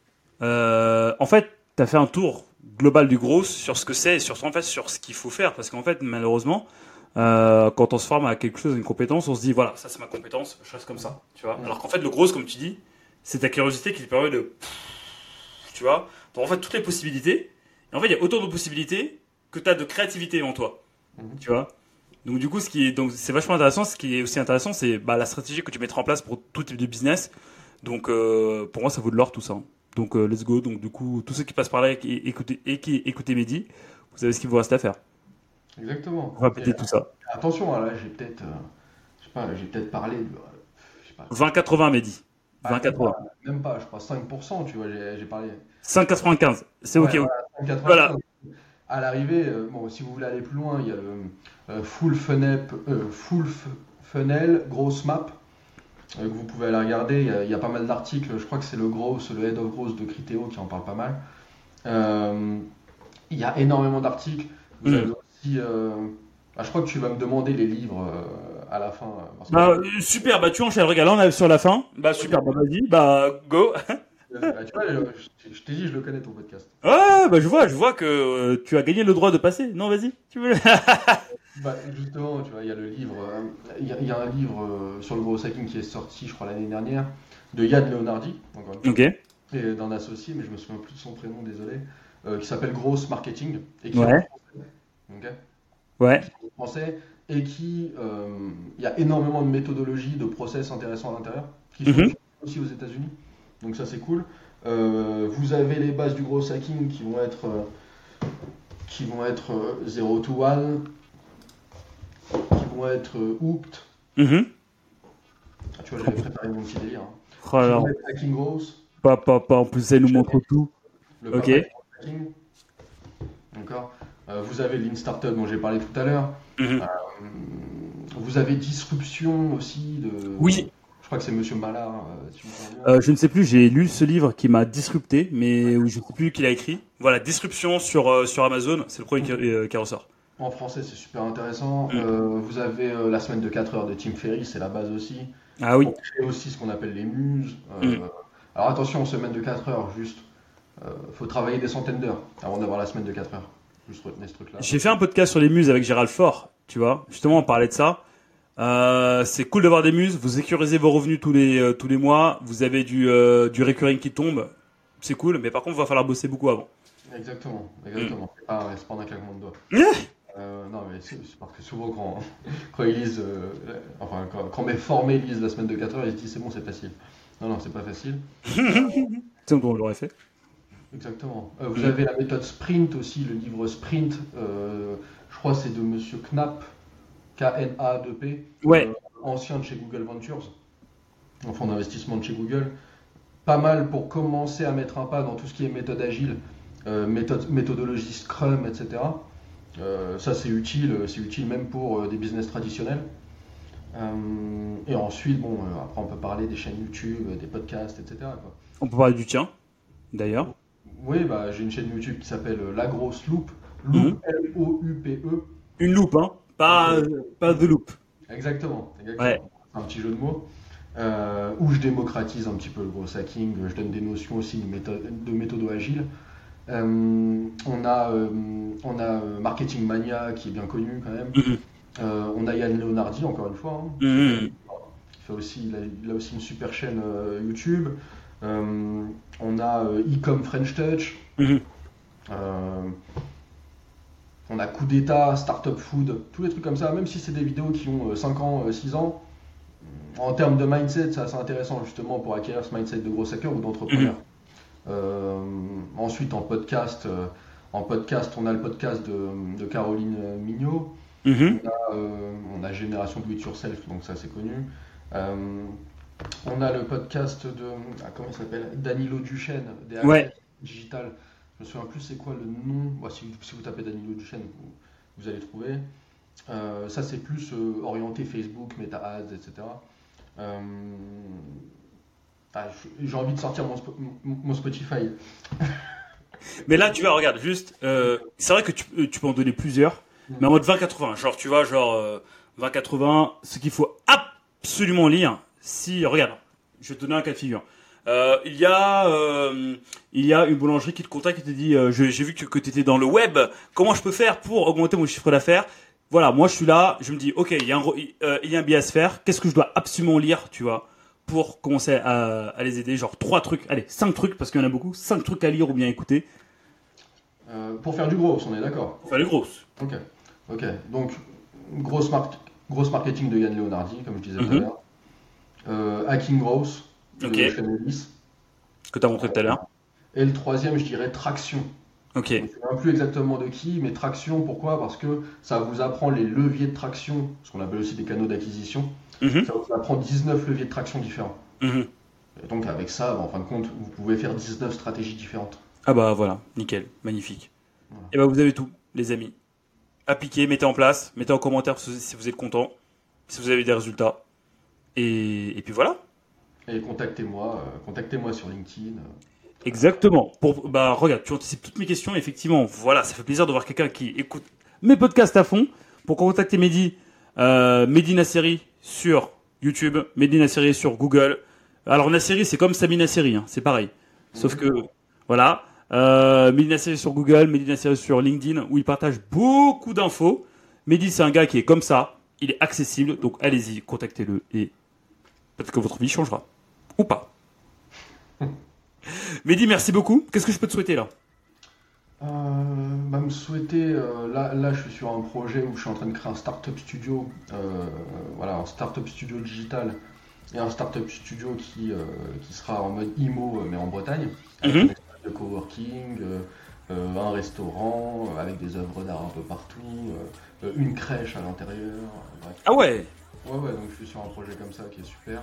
Euh, en fait, tu as fait un tour global du gros sur ce que c'est et surtout en fait sur ce qu'il faut faire. Parce qu'en fait, malheureusement, euh, quand on se forme à quelque chose, à une compétence, on se dit voilà, ça c'est ma compétence, je reste comme ça. Tu vois. Alors qu'en fait, le gros, comme tu dis, c'est ta curiosité qui te permet de. Tu vois Donc en fait, toutes les possibilités. Et en fait, il y a autant de possibilités que tu as de créativité en toi. Mhm. Tu vois Donc du coup, ce qui est donc c'est vachement intéressant. Ce qui est aussi intéressant, c'est bah, la stratégie que tu mettras en place pour tout type de business. Donc euh, pour moi, ça vaut de l'or tout ça. Donc euh, let's go. Donc du coup, tous ceux qui passent par là et qui écoutent et qui écoutez Mehdi, vous savez ce qu'il vous reste à faire. Exactement. On va péter tout ça. Attention, hein, là j'ai peut-être euh, j'ai peut-être parlé de. euh, je sais pas. 20-80 Mehdi. Ah, 20-80. Même pas, je crois 5%, tu vois, j'ai parlé. 5,95. C'est ok. Ouais, ok. voilà, 5,95. Voilà. À l'arrivée, euh, bon, si vous voulez aller plus loin, il y a le euh, full, funnel, euh, full funnel, grosse map, euh, que vous pouvez aller regarder. Il y a, il y a pas mal d'articles, je crois que c'est le Gross, le Head of Gross de Criteo qui en parle pas mal. Euh, il y a énormément d'articles. Vous Mm. avez euh, ah, je crois que tu vas me demander les livres euh, à la fin. euh, parce que- Bah, euh, super. Bah tu enchaînes. Regarde, on est sur la fin. Bah super. Bah vas-y. Bah go. Bah, tu vois, je, je t'ai dit, je le connais ton podcast. Ouais, bah je vois, je vois que euh, tu as gagné le droit de passer. Non, vas-y. Tu veux Bah, justement, tu vois, il y a le livre, euh, il y, il y a un livre euh, sur le gros hacking qui est sorti, je crois, l'année dernière, de Yad Leonardi, encore une fois, Ok. et d'un associé, mais je me souviens plus de son prénom, désolé, euh, qui s'appelle Gross Marketing, et qui Ouais. est en français, ok Ouais. français, et qui, euh, il y a énormément de méthodologies, de process intéressants à l'intérieur, qui sont Mhm. aussi aux États-Unis, donc ça c'est cool. Euh, vous avez les bases du gros hacking qui vont être, euh, qui vont être euh, Zero to One, qui vont être Hooked. Mhm. Tu vois, j'avais préparé mon petit délire. hein. Oh être Hacking Pas, pas, pas. En plus, elle nous montre tout. le Ok. D'accord. Euh, vous avez Lean Startup dont j'ai parlé tout à l'heure. Mhm. Euh, vous avez Disruption aussi de. Oui. Je crois que c'est Monsieur Malard. euh, si je ne sais plus, j'ai lu ce livre qui m'a disrupté, mais où je ne sais plus qui l'a écrit. Voilà, Disruption sur, sur Amazon, c'est le premier qui, qui ressort. En français, c'est super intéressant. Euh, vous avez euh, la semaine de 4 heures de Tim Ferriss, c'est la base aussi. Ah oui. On crée aussi ce qu'on appelle les muses. Euh, Mhm. Alors attention, semaine de 4 heures, juste. Euh, faut travailler des centaines d'heures avant d'avoir la semaine de 4 heures. Juste retenez ce truc-là. J'ai fait un podcast sur les muses avec Gérald Fort, tu vois. Justement, on parlait de ça. Euh, c'est cool d'avoir des muses. Vous sécurisez vos revenus tous les, euh, tous les mois. Vous avez du, euh, du recurring qui tombe. C'est cool, mais par contre, il va falloir bosser beaucoup avant. Exactement, exactement. C'est pas, c'est pas un claquement de doigts. Non, mais c'est parce que souvent, quand, quand ils lisent, enfin, quand, quand mes formés lisent la semaine de 4 heures, ils se disent c'est bon, c'est facile. Non, non, c'est pas facile. C'est comme on l'aurait fait. Exactement. Euh, vous Mhm. avez la méthode Sprint aussi, le livre Sprint. euh, je crois que c'est de Monsieur Knapp, K-N-A-2-P. Ouais. euh, ancien de chez Google Ventures, un fonds d'investissement de chez Google. Pas mal pour commencer à mettre un pas dans tout ce qui est méthode agile, euh, méthode, méthodologie Scrum, etc. Euh, ça c'est utile, c'est utile même pour euh, des business traditionnels. Euh, et ensuite, bon, euh, après on peut parler des chaînes YouTube, des podcasts, etc. quoi. On peut parler du tien, d'ailleurs. Oui, bah, j'ai une chaîne YouTube qui s'appelle euh, La Grosse Loupe, Loupe, Mhm. L-O-U-P-E. Une loupe, hein Pas, pas The Loop. Exactement, exactement. Ouais. C'est un petit jeu de mots. Euh, où je démocratise un petit peu le gros hacking, je donne des notions aussi de méthode, de méthodo agile. Euh, on a, euh, on a euh, Marketing Mania qui est bien connu quand même. Mhm. Euh, on a Yann Leonardi encore une fois. hein. Mhm. Il, fait aussi, il, a, il a aussi une super chaîne euh, YouTube. Euh, on a euh, Ecom French Touch. Mhm. Euh, on a Coup d'État, Startup Food, tous les trucs comme ça, même si c'est des vidéos qui ont euh, 5 ans, euh, 6 ans, en termes de mindset, c'est assez intéressant justement pour acquérir ce mindset de gros hacker ou d'entrepreneur. Euh, ensuite, en podcast, euh, en podcast, on a le podcast de, de Caroline Mignot. Mhm. On a, euh, on a Génération Do It Yourself, donc ça c'est connu. On a le podcast de. ah, comment il s'appelle? Danilo Duchesne, des Ouais. Digital. Je me souviens plus c'est quoi le nom. Bon, si, vous, si vous tapez Danilo Duchesne, vous, vous allez trouver. Euh, ça c'est plus euh, orienté Facebook, Meta Ads, etc. Euh, ah, J'ai envie de sortir mon, Spo- mon- mon Spotify. Mais là, tu vois, regarde, juste, c'est vrai que tu, tu peux en donner plusieurs, mais en mode 20-80. Genre, tu vois, genre euh, 20-80, ce qu'il faut absolument lire, si, regarde, je vais te donner un cas de figure. Euh, il y a, euh, il y a une boulangerie qui te contacte et te dit, euh, j'ai vu que, que tu étais dans le web, comment je peux faire pour augmenter mon chiffre d'affaires? Voilà, moi je suis là, je me dis, ok, il y a un, il y a un billet à se faire, qu'est-ce que je dois absolument lire, tu vois pour commencer à, à les aider, genre trois trucs, allez, cinq trucs, parce qu'il y en a beaucoup, cinq trucs à lire ou bien écouter, pour faire du gros, on est d'accord? pour faire les grosses. Ok, ok. Donc, grosse, mar- grosse marketing de Yann Leonardi, comme je disais tout Mhm. à l'heure. Euh, hacking Growth, de Ok. Shane Ellis. que tu as montré tout à l'heure. Et le troisième, je dirais Traction. Ok. Je ne sais plus exactement de qui, mais Traction, pourquoi? Parce que ça vous apprend les leviers de traction, ce qu'on appelle aussi des canaux d'acquisition. Mhm, Ça vous apprend 19 leviers de traction différents. mhm. Et donc, avec ça, en fin de compte, vous pouvez faire 19 stratégies différentes. Ah bah voilà, nickel, magnifique. Voilà. Et bah vous avez tout, les amis. Appliquez, mettez en place, mettez en commentaire si vous êtes content, si vous avez des résultats. Et, et puis voilà. Et contactez-moi, euh, contactez-moi sur LinkedIn. Exactement. Pour, bah regarde, tu anticipes toutes mes questions. Effectivement, voilà, ça fait plaisir de voir quelqu'un qui écoute mes podcasts à fond. Pour contacter Mehdi, euh, Mehdi Nasseri sur YouTube, Mehdi Nasseri sur Google. Alors Nasseri, c'est comme Sami Nasseri, hein, c'est pareil. Sauf que, voilà, euh, Mehdi Nasseri sur Google, Mehdi Nasseri sur LinkedIn, où il partage beaucoup d'infos. Mehdi, c'est un gars qui est comme ça, il est accessible, donc allez-y, contactez-le et peut-être que votre vie changera. Ou pas. Mehdi, merci beaucoup. Qu'est-ce que je peux te souhaiter là? Euh, bah, me souhaiter, euh, là, là je suis sur un projet où je suis en train de créer un startup studio, euh, voilà, un startup studio digital et un startup studio qui, qui sera en mode IMO mais en Bretagne, avec Mhm. un de coworking, un restaurant avec des œuvres d'art un peu partout, une crèche à l'intérieur. Ah ouais? Ouais, ouais, donc je suis sur un projet comme ça qui est super.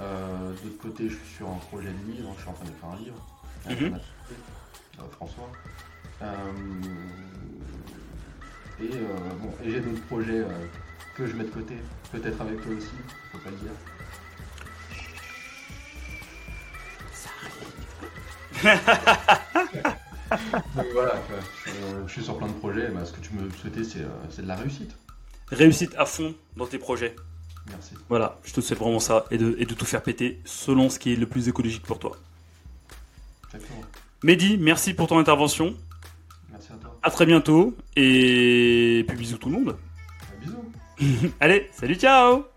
Euh, de l'autre côté, je suis sur un projet de livre, je suis en train d'écrire un livre. Mhm. euh, François. Euh, et euh, bon, et j'ai d'autres projets euh, que je mets de côté, peut-être avec toi aussi, faut pas le dire. Donc voilà, quoi. Euh, je suis sur plein de projets, bah, ce que tu me souhaitais, c'est euh, c'est de la réussite. Réussite à fond dans tes projets. Merci. Voilà, je te souhaite vraiment ça et de, et de tout faire péter selon ce qui est le plus écologique pour toi. Exactement. Mehdi, merci pour ton intervention. Merci à toi. À très bientôt et puis bisous tout le monde. Bisous. Allez, salut, ciao